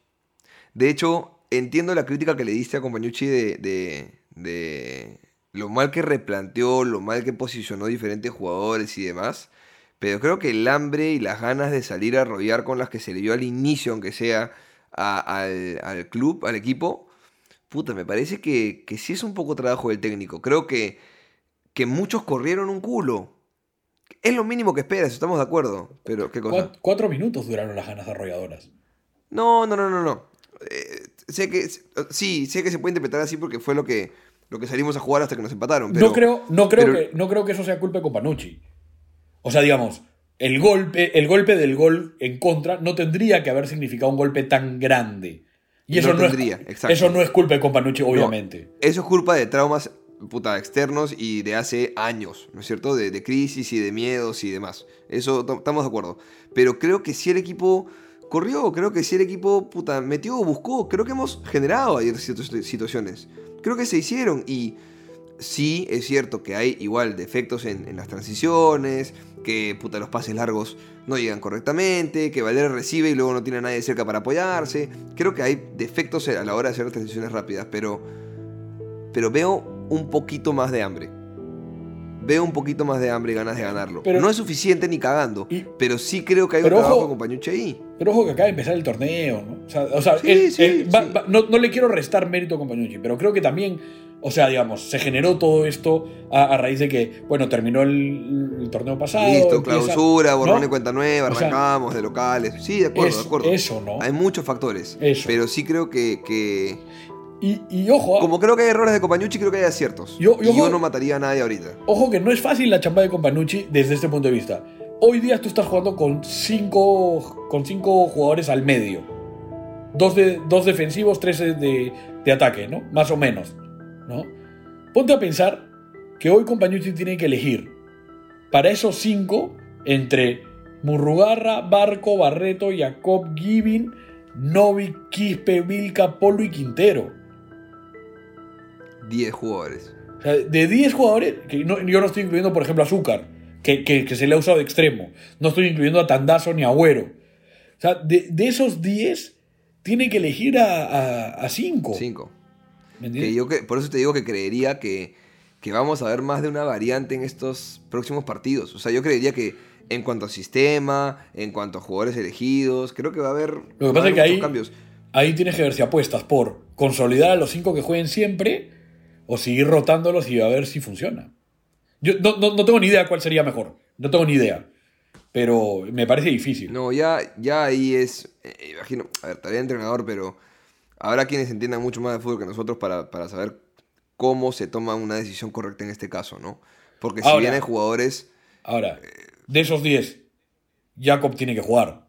De hecho, entiendo la crítica que le diste a Compañucci de, de, de lo mal que replanteó, lo mal que posicionó diferentes jugadores y demás. Pero creo que el hambre y las ganas de salir a arrollar con las que se le dio al inicio, aunque sea a- al, al club, al equipo, puta, me parece que, que sí es un poco trabajo del técnico. Creo que, que muchos corrieron un culo. Es lo mínimo que esperas, estamos de acuerdo. Pero, ¿qué cosa? Cuat- cuatro minutos duraron las ganas arrolladoras. No, no, no, no, no. Eh, sé que, sí, sé que se puede interpretar así porque fue lo que, lo que salimos a jugar hasta que nos empataron. Pero, no creo, no creo, pero- que, no creo que eso sea culpa de Companucci. O sea, digamos, el golpe, el golpe del gol en contra no tendría que haber significado un golpe tan grande. Y eso No es, eso no es culpa de Companucci, obviamente. Eso es culpa de traumas puta, externos y de hace años, ¿no es cierto? De, de crisis y de miedos y demás. Eso estamos de acuerdo. Pero creo que si el equipo corrió, creo que si el equipo puta, metió, buscó, creo que hemos generado ayer ciertas situaciones. Creo que se hicieron y Sí, es cierto que hay igual defectos en, en las transiciones, que puta, los pases largos no llegan correctamente, que Valera recibe y luego no tiene a nadie cerca para apoyarse. Creo que hay defectos a la hora de hacer transiciones rápidas, pero, pero veo un poquito más de hambre. Veo un poquito más de hambre y ganas de ganarlo. Pero- no es suficiente ni cagando, Y- pero sí creo que hay un ojo- trabajo con Pañuche ahí. Pero ojo que acaba de empezar el torneo, ¿no? O sea, o sea, Sí, él- sí, él va- sí. va- no, no le quiero restar mérito a Compañucci, pero creo que también, o sea, digamos, se generó todo esto a, a raíz de que, bueno, terminó el, el torneo pasado. Listo, empieza- clausura, borrón ¿no? y cuenta nueva, O sea, arrancamos de locales. Sí, de acuerdo, es- de acuerdo. Eso, ¿no? Hay muchos factores. Eso. Pero sí creo que, que- Y, y ojo, Como creo que hay errores de Compañucci, creo que hay aciertos. Yo- yo- y yo no mataría a nadie ahorita. ojo que no es fácil la chamba de Companucci desde este punto de vista. Hoy día tú estás jugando con cinco, con cinco jugadores al medio. Dos, de, dos defensivos, tres de, de ataque, ¿no? Más o menos, ¿no? Ponte a pensar que hoy Compañucci tiene que elegir para esos cinco entre Murrugarra, Barco, Barreto, Jacob, Givin, Novik, Quispe, Vilca, Polo y Quintero. 10 jugadores. O sea, de 10 jugadores, que no- yo no estoy incluyendo, por ejemplo, a Azúcar, que, que- que se le ha usado de extremo. No estoy incluyendo a Tandazo ni a Agüero. O sea, de, de esos 10, tiene que elegir a 5. 5. ¿Me Que yo que, por eso te digo que creería que, que vamos a ver más de una variante en estos próximos partidos. O sea, yo creería que en cuanto a sistema, en cuanto a jugadores elegidos, creo que va a haber, Lo que pasa es que ahí, cambios. ahí tienes que ver si apuestas por consolidar a los 5 que jueguen siempre o seguir rotándolos y a ver si funciona. Yo no, no- no tengo ni idea cuál sería mejor. No tengo ni idea. Pero me parece difícil. No, ya, ya ahí es, eh, imagino, a ver, tarea de entrenador, pero habrá quienes entiendan mucho más de fútbol que nosotros para, para saber cómo se toma una decisión correcta en este caso, ¿no? Porque si Ahora- bien hay jugadores, Ahora, de esos 10, Jacob tiene que jugar.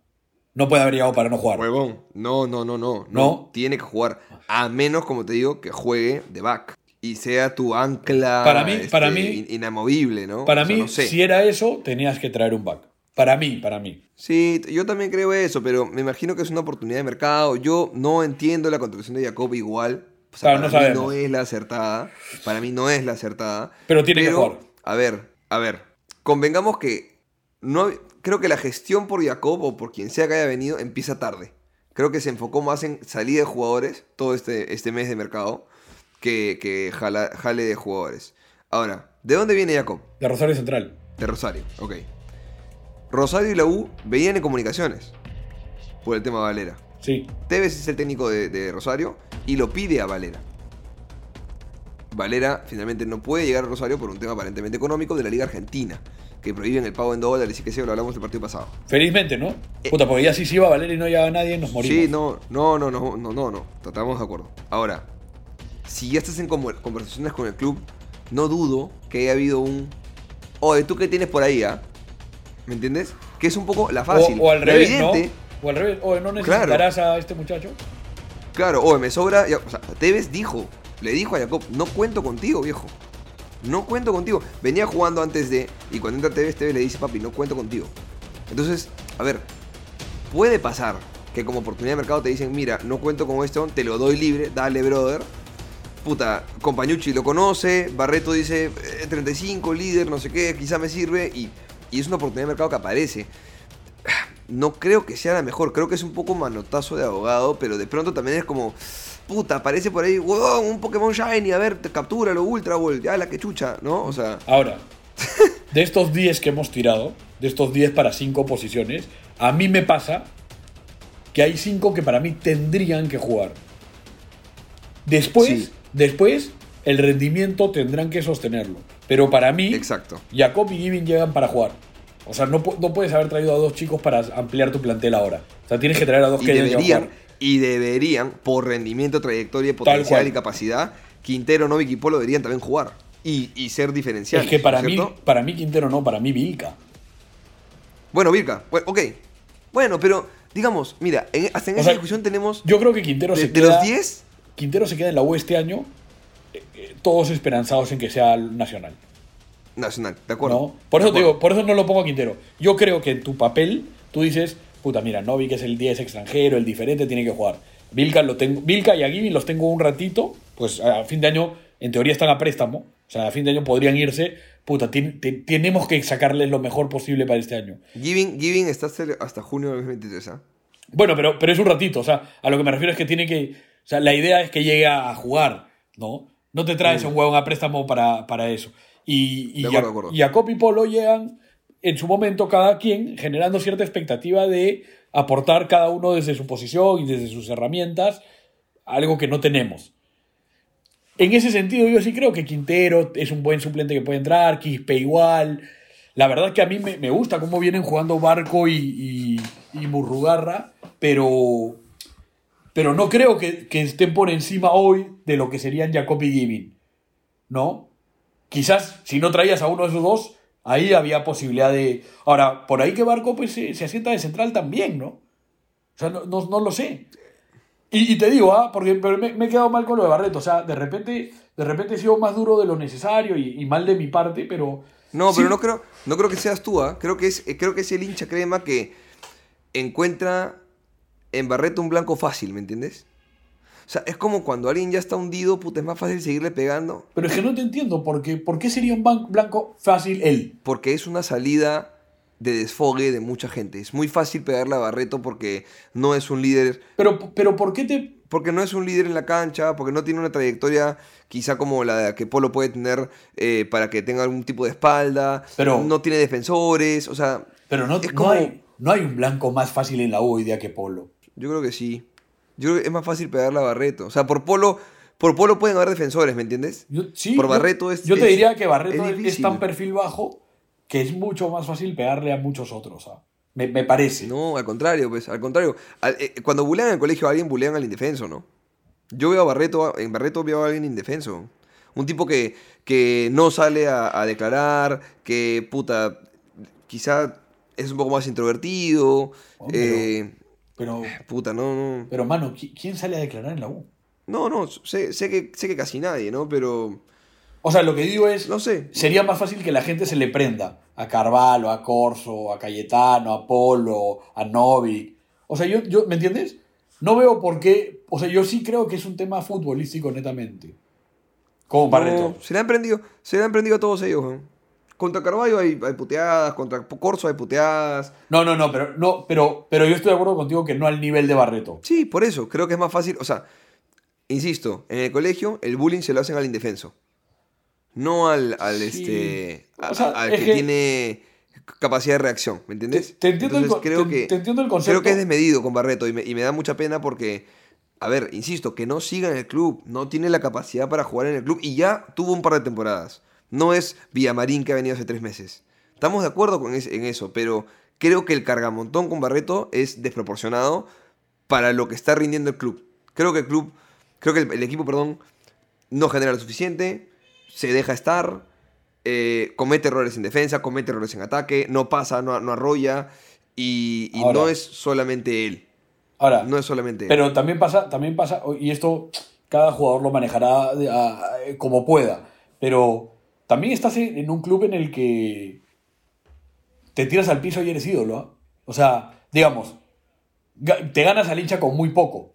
No puede haber llegado para no jugar. huevón, no, no, no, no, no, ¿No? tiene que jugar, a menos, como te digo, que juegue de back y sea tu ancla Para mí- este, para mí- in- inamovible, ¿no? Para O sea, mí, no sé. si era eso, tenías que traer un back. Para mí, para mí. Sí, yo también creo eso, pero me imagino que es una oportunidad de mercado. Yo no entiendo la contratación de Jacob igual. O sea, Claro, no mí sabemos. no es la acertada. Para mí no es la acertada. Pero tiene que jugar. A ver, a ver. Convengamos que no creo que la gestión por Jacob o por quien sea que haya venido empieza tarde. Creo que se enfocó más en salida de jugadores todo este, este mes de mercado que, que jala- jale de jugadores. Ahora, ¿de dónde viene Jacob? De Rosario Central. De Rosario, ok. Rosario y la U veían en comunicaciones por el tema Valera. Sí. Tevez es el técnico de, de Rosario y lo pide a Valera. Valera finalmente no puede llegar a Rosario por un tema aparentemente económico de la Liga Argentina, que prohíben el pago en dólares y que se lo hablamos el partido pasado. Felizmente, ¿no? Puta, porque ya si se iba a valer y no llegaba nadie, nos morimos. Eh, Sí, no, no, no, no, no, no, no, estamos de acuerdo. Ahora, si ya estás en conver- conversaciones con el club, no dudo que haya habido un... Oye, ¿tú qué tienes por ahí, ah? ¿Me entiendes? Que es un poco la fácil. O, o al revés, evidente, ¿no? O al revés. O no necesitarás a este muchacho. Claro, oye, me sobra. o sea, Tevez dijo, le dijo a Jacob, no cuento contigo, viejo. No cuento contigo. Venía jugando antes de. Y cuando entra Tevez, Tevez le dice, papi, no cuento contigo. Entonces, a ver, puede pasar que como oportunidad de mercado te dicen, mira, no cuento con esto, te lo doy libre, dale, brother. Puta, Compañucci lo conoce, Barreto dice, eh, 35, líder, no sé qué, quizá me sirve. Y, y es una oportunidad de mercado que aparece no creo que sea la mejor. Creo que es un poco manotazo de abogado, pero de pronto también es como, puta, aparece por ahí, huevón, un Pokémon Shiny, a ver, te captura lo Ultra Ball, ya la que chucha, ¿no? O sea, Ahora, de estos 10 que hemos tirado, de estos 10 para 5 posiciones, a mí me pasa que hay 5 que para mí tendrían que jugar. Después, Sí. después, el rendimiento tendrán que sostenerlo. Pero para mí, exacto. Jacob y Giving llegan para jugar. O sea, no, no puedes haber traído a dos chicos para ampliar tu plantel ahora. O sea, tienes que traer a dos Y que deberían, jugar. y deberían, por rendimiento, trayectoria, potencial y capacidad, Quintero, Novik y Polo deberían también jugar. Y, y ser diferenciales. Es que para ¿no es mí, cierto? para mí Quintero no, para mí Vilca. Bueno, bueno, ok. Bueno, pero, digamos, mira, en- hasta en O esa sea, discusión tenemos. Yo creo que Quintero de, se de queda... los 10, Quintero se queda en la U este año, todos esperanzados en que sea nacional. Nacional, ¿de acuerdo? ¿no? Por eso te digo, por eso no lo pongo a Quintero. Yo creo que en tu papel tú dices, puta, mira, Novi que es el 10 extranjero, el diferente, tiene que jugar. Vilca, lo tengo, Vilca y los tengo un ratito, pues a fin de año en teoría están a préstamo, O sea, a fin de año podrían irse. Puta, ten- te- tenemos que sacarles lo mejor posible para este año. Giving, Giving está hasta, junio de 2023, ¿ah? Bueno, pero, pero es un ratito, o sea, a lo que me refiero es que tiene que. O sea, la idea es que llegue a jugar, ¿no? No te traes a un huevón a préstamo para, para eso. Y, y, De acuerdo, Ya- de acuerdo. y y Polo llegan en su momento, cada quien generando cierta expectativa de aportar cada uno desde su posición y desde sus herramientas algo que no tenemos. En ese sentido, yo sí creo que Quintero es un buen suplente que puede entrar, Quispe igual. La verdad que a mí me, me gusta cómo vienen jugando Barco y, y, y Murrugarra, pero, pero no creo que, que estén por encima hoy de lo que serían Jacob y. ¿No? Quizás si no traías a uno de esos dos, ahí había posibilidad de. Ahora, por ahí que Barco pues, se, se asienta de central también, ¿no? O sea, no, no, no lo sé. Y, y te digo, ah, porque pero me, me he quedado mal con lo de Barreto. O sea, de repente, de repente he sido más duro de lo necesario y, y mal de mi parte, pero. No, sí- pero no creo, no creo que seas tú, ¿ah? Creo que es, creo que es el hincha crema que encuentra en Barreto un blanco fácil, ¿me entiendes? O sea, es como cuando alguien ya está hundido, puta, es más fácil seguirle pegando. Pero es que no te entiendo, porque, ¿por qué sería un blanco fácil él? Porque es una salida de desfogue de mucha gente. Es muy fácil pegarle a Barreto porque no es un líder. Pero, pero ¿por qué te.? Porque no es un líder en la cancha, porque no tiene una trayectoria quizá como la que Polo puede tener eh, para que tenga algún tipo de espalda. Pero- no tiene defensores, o sea, Pero no, hay, no hay un blanco más fácil en la U hoy día que Polo. Yo creo que sí. Yo creo que es más fácil pegarle a Barreto. O sea, por Polo, por Polo pueden haber defensores, ¿me entiendes? Yo, sí, Por Barreto es- Yo te es- diría que Barreto es tan perfil bajo que es mucho más fácil pegarle a muchos otros. ¿ah? Me, me parece. No, al contrario, pues, al contrario. Al- eh, cuando bulean en el colegio a alguien, bulean al indefenso, ¿no? Yo veo a Barreto, en Barreto veo a alguien indefenso. Un tipo que, que no sale a, a declarar, que, puta, quizá es un poco más introvertido. Eh, Pero, puta, no, no. pero, mano, ¿qui- ¿quién sale a declarar en la U? No, no, sé, sé que, sé que casi nadie, ¿no? Pero, O sea, lo que digo es. no sé. Sería más fácil que la gente se le prenda a Carvalho, a Corso, a Cayetano, a Polo, a Novik. O sea, yo, yo, ¿me entiendes? No veo por qué. O sea, yo sí creo que es un tema futbolístico netamente. Como Barreto. No, se le han prendido, se le han prendido a todos ellos. ¿no? Contra Carballo hay, hay puteadas, contra Corso hay puteadas. No, no, no, pero, no pero, pero yo estoy de acuerdo contigo que no al nivel de Barreto. Sí, por eso, creo que es más fácil. O sea, insisto, en el colegio el bullying se lo hacen al indefenso. No al, al Sí. este. a- O sea, al es que, que- tiene capacidad de reacción, ¿me entiendes? Te- te entiendo el Entonces, creo te- que, te entiendo el Creo concepto. que es desmedido con Barreto y me, y me da mucha pena porque, a ver, insisto, que no siga en el club, no tiene la capacidad para jugar en el club y ya tuvo un par de temporadas. No es Villamarín que ha venido hace tres meses. Estamos de acuerdo con es- en eso, pero creo que el cargamontón con Barreto es desproporcionado para lo que está rindiendo el club. Creo que el club, creo que el, el equipo, perdón, no genera lo suficiente, se deja estar, eh, comete errores en defensa, comete errores en ataque, no pasa, no, no arrolla y, y Ahora. no es solamente él. Ahora, No es solamente él. pero también pasa, también pasa, y esto cada jugador lo manejará como pueda, pero también estás en, un club en el que te tiras al piso y eres ídolo. ¿ah? O sea, digamos, ga- te ganas al hincha con muy poco.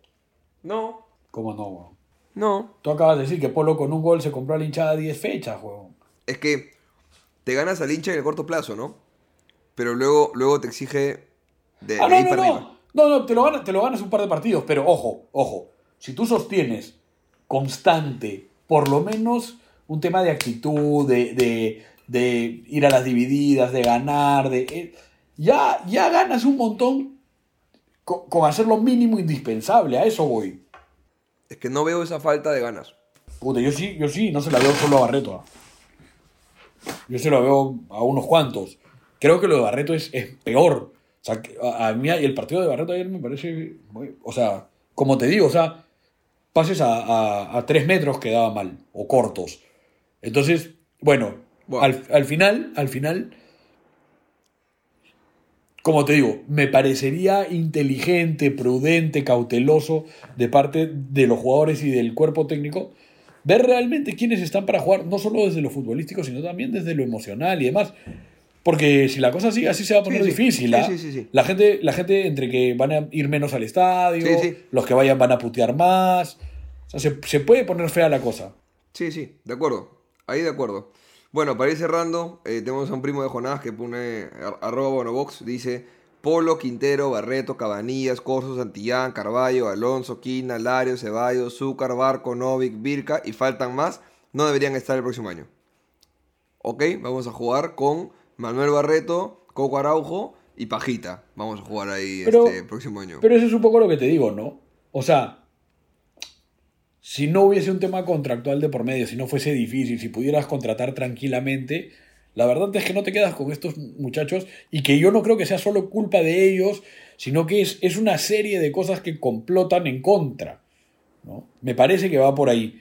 No, ¿Cómo no, weón? no. Tú acabas de decir que Polo con un gol se compró a la hinchada 10 fechas, weón. Es que te ganas al hincha en el corto plazo, ¿no? Pero luego, luego te exige de, Ah, de no, ahí no, para no. arriba. No, no, te lo, ganas, te lo ganas un par de partidos, pero ojo, ojo. Si tú sostienes constante, por lo menos un tema de actitud, de, de, de ir a las divididas, de ganar, de. eh, ya, ya ganas un montón con, con hacer lo mínimo indispensable, a eso voy. Es que no veo esa falta de ganas. Puta, yo sí, yo sí, no se la veo solo a Barreto. Yo se lo veo a unos cuantos. Creo que lo de Barreto es, es peor. O sea, a mí el partido de Barreto ayer me parece. muy- o sea, como te digo, o sea, pases a, a- a tres metros quedaba mal, o cortos. Entonces, bueno. Al, al final, al final, como te digo, me parecería inteligente, prudente, cauteloso de parte de los jugadores y del cuerpo técnico ver realmente quiénes están para jugar, no solo desde lo futbolístico, sino también desde lo emocional y demás. Porque si la cosa sigue así se va a poner Sí, difícil. Sí, ¿ah? sí, sí. La, gente, la gente entre que van a ir menos al estadio, los que vayan van a putear más. O sea, se, se puede poner fea la cosa. Sí, sí, de acuerdo. Ahí de acuerdo. Bueno, para ir cerrando, eh, tenemos a un primo de Jonás que pone ar- arroba bonobox, dice Polo, Quintero, Barreto, Cabanillas, Corso, Santillán, Carballo, Alonso, Quina, Lario, Ceballos, Zúcar, Barco, Novik, Virca y faltan más, no deberían estar el próximo año. Ok, vamos a jugar con Manuel Barreto, Coco Araujo y Pajita. Vamos a jugar ahí Pero- este próximo año. Pero eso es un poco lo que te digo, ¿no? O sea, si no hubiese un tema contractual de por medio, si no fuese difícil, si pudieras contratar tranquilamente, la verdad es que no te quedas con estos muchachos y que yo no creo que sea solo culpa de ellos, sino que es, es una serie de cosas que complotan en contra. ¿no? Me parece que va por ahí.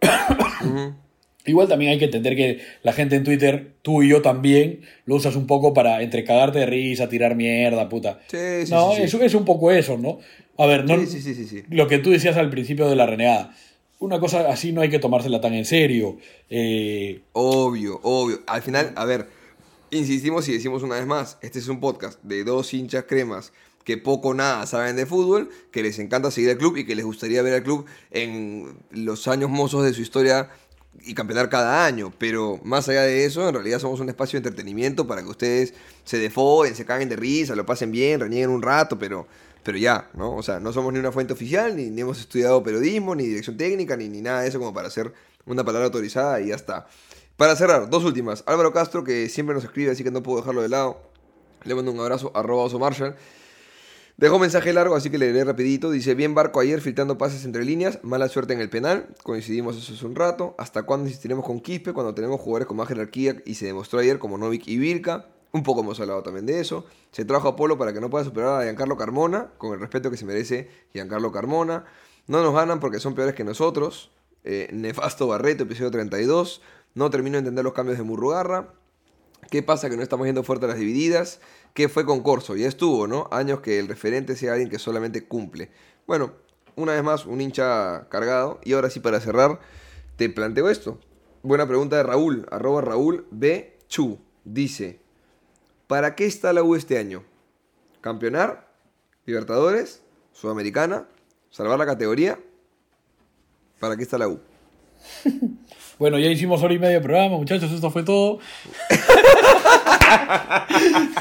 Igual también hay que entender que la gente en Twitter, tú y yo también, lo usas un poco para entre cagarte de risa, tirar mierda, puta. Sí, sí, no, sí. Es, es un poco eso, ¿no? A ver, no, Sí, sí, sí, sí, sí. lo que tú decías al principio de la renegada. Una cosa así no hay que tomársela tan en serio. Eh, Obvio, obvio. Al final, a ver, insistimos y decimos una vez más, este es un podcast de dos hinchas cremas que poco o nada saben de fútbol, que les encanta seguir al club y que les gustaría ver al club en los años mozos de su historia y campeonar cada año. Pero más allá de eso, en realidad somos un espacio de entretenimiento para que ustedes se defoen, se caguen de risa, lo pasen bien, renieguen un rato, pero, pero ya, ¿no? O sea, no somos ni una fuente oficial, ni, ni hemos estudiado periodismo, ni dirección técnica, ni, ni nada de eso como para hacer una palabra autorizada y ya está. Para cerrar, dos últimas. Álvaro Castro, que siempre nos escribe, así que no puedo dejarlo de lado. Le mando un abrazo, arroba Oso Marshall. Dejó mensaje largo, así que le leeré rapidito. Dice, bien Barco ayer filtrando pases entre líneas, mala suerte en el penal. Coincidimos eso hace un rato. ¿Hasta cuándo insistiremos con Quispe cuando tenemos jugadores con más jerarquía y se demostró ayer como Novik y Virka? Un poco hemos hablado también de eso. Se trajo a Polo para que no pueda superar a Giancarlo Carmona, con el respeto que se merece Giancarlo Carmona. No nos ganan porque son peores que nosotros. Eh, nefasto Barreto, episodio 32. No termino de entender los cambios de Murrugarra. ¿Qué pasa que no estamos yendo fuerte a las divididas? ¿Qué fue con Corso? Ya estuvo, ¿no? Años que el referente sea alguien que solamente cumple. Bueno, una vez más, un hincha cargado. Y ahora sí, para cerrar, te planteo esto. Buena pregunta de Raúl, arroba Raúl B. Chu. Dice, ¿para qué está la U este año? ¿Campeonar? ¿Libertadores? ¿Sudamericana? ¿Salvar la categoría? ¿Para qué está la U? bueno, ya hicimos hora y media de programa, muchachos, esto fue todo.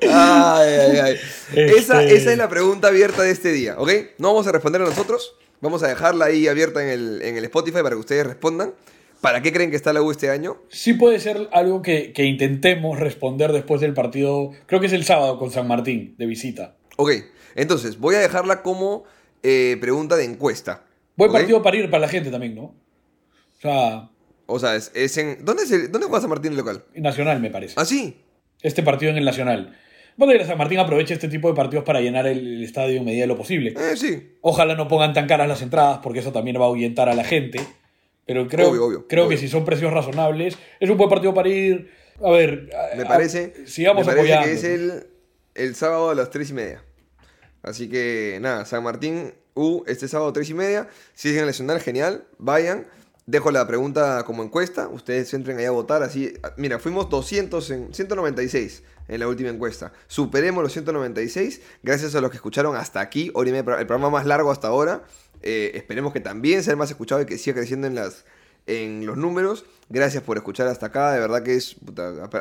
Ay, ay, ay. Esa, Este- esa es la pregunta abierta de este día, ¿ok? No vamos a responder a nosotros. Vamos a dejarla ahí abierta en el, en el Spotify para que ustedes respondan. ¿Para qué creen que está la U este año? Sí puede ser algo que, que intentemos responder después del partido, creo que es el sábado con San Martín, de visita. Ok, entonces voy a dejarla como eh, pregunta de encuesta. Buen ¿ok? partido para ir para la gente también, ¿no? O sea, O sea, es, es en. ¿Dónde, es el- ¿Dónde juega San Martín el local? nacional me parece. ¿Ah, sí? Este partido en el nacional. Bueno, San Martín aproveche este tipo de partidos para llenar el, estadio en medida de lo posible. Eh, sí. Ojalá no pongan tan caras las entradas, porque eso también va a ahuyentar a la gente. Pero creo, Obvio, obvio, creo obvio. que si son precios razonables, es un buen partido para ir. A ver, Me parece. a- sigamos me parece apoyando. que es el, el sábado a las 3 y media. Así que nada, San Martín U este sábado 3 y media. Si es en el Nacional, genial. Vayan. Dejo la pregunta como encuesta. Ustedes entren ahí a votar. Así, mira, fuimos 200 en 196 en la última encuesta. Superemos los 196 gracias a los que escucharon hasta aquí. El programa más largo hasta ahora. Eh, esperemos que también sea el más escuchado y que siga creciendo en las en los números. Gracias por escuchar hasta acá. De verdad que es.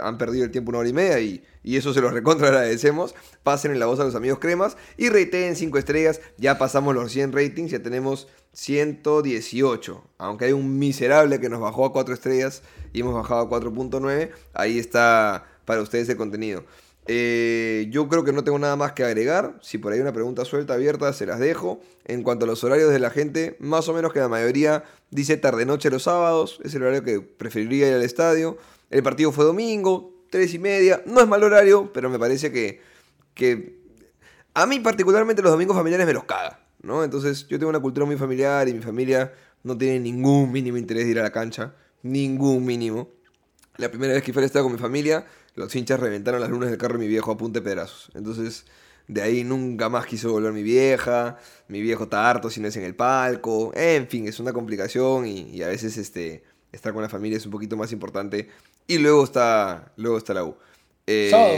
han perdido el tiempo una hora y media y, y eso se los recontra agradecemos. Pasen en la voz a los amigos cremas y rateen 5 estrellas. Ya pasamos los 100 ratings, ya tenemos 118. Aunque hay un miserable que nos bajó a 4 estrellas y hemos bajado a 4.9. Ahí está para ustedes el contenido. Eh, yo creo que no tengo nada más que agregar. Si por ahí hay una pregunta suelta, abierta, se las dejo. En cuanto a los horarios de la gente, más o menos que la mayoría dice tarde-noche los sábados. Es el horario que preferiría ir al estadio. El partido fue domingo, tres y media. No es mal horario, pero me parece que, que a mí particularmente los domingos familiares me los caga. ¿no? Entonces yo tengo una cultura muy familiar y mi familia no tiene ningún mínimo interés de ir a la cancha. Ningún mínimo. La primera vez que fui al estadio con mi familia, los hinchas reventaron las lunas del carro de mi viejo a punta de pedazos. Entonces, de ahí nunca más quiso volver mi vieja. Mi viejo está harto si no es en el palco. En fin, es una complicación y, y a veces este, estar con la familia es un poquito más importante. Y luego está, luego está la U. Eh, Sábado,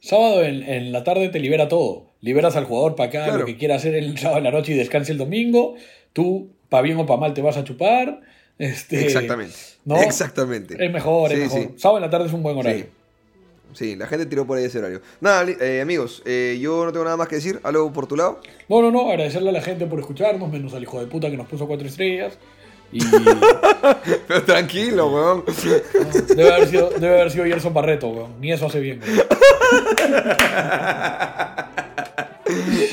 sábado en, en la tarde te libera todo. Liberas al jugador para Claro. lo que quiera hacer el sábado en la noche y descanse el domingo. Tú para bien o para mal te vas a chupar. Este, Exactamente. ¿no? Exactamente. Es mejor, es Sí, mejor. sí. Sábado en la tarde es un buen horario. Sí. Sí, la gente tiró por ahí ese horario. Nada, eh, amigos, eh, yo no tengo nada más que decir. ¿Algo por tu lado? No, no, no, agradecerle a la gente por escucharnos, menos al hijo de puta que nos puso cuatro estrellas. Y Pero tranquilo, weón. debe haber sido, debe haber sido Gerson Barreto, weón. Ni eso hace bien, weón.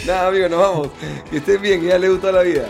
Nada, amigos, nos vamos. Que estén bien, que ya les gustó la vida.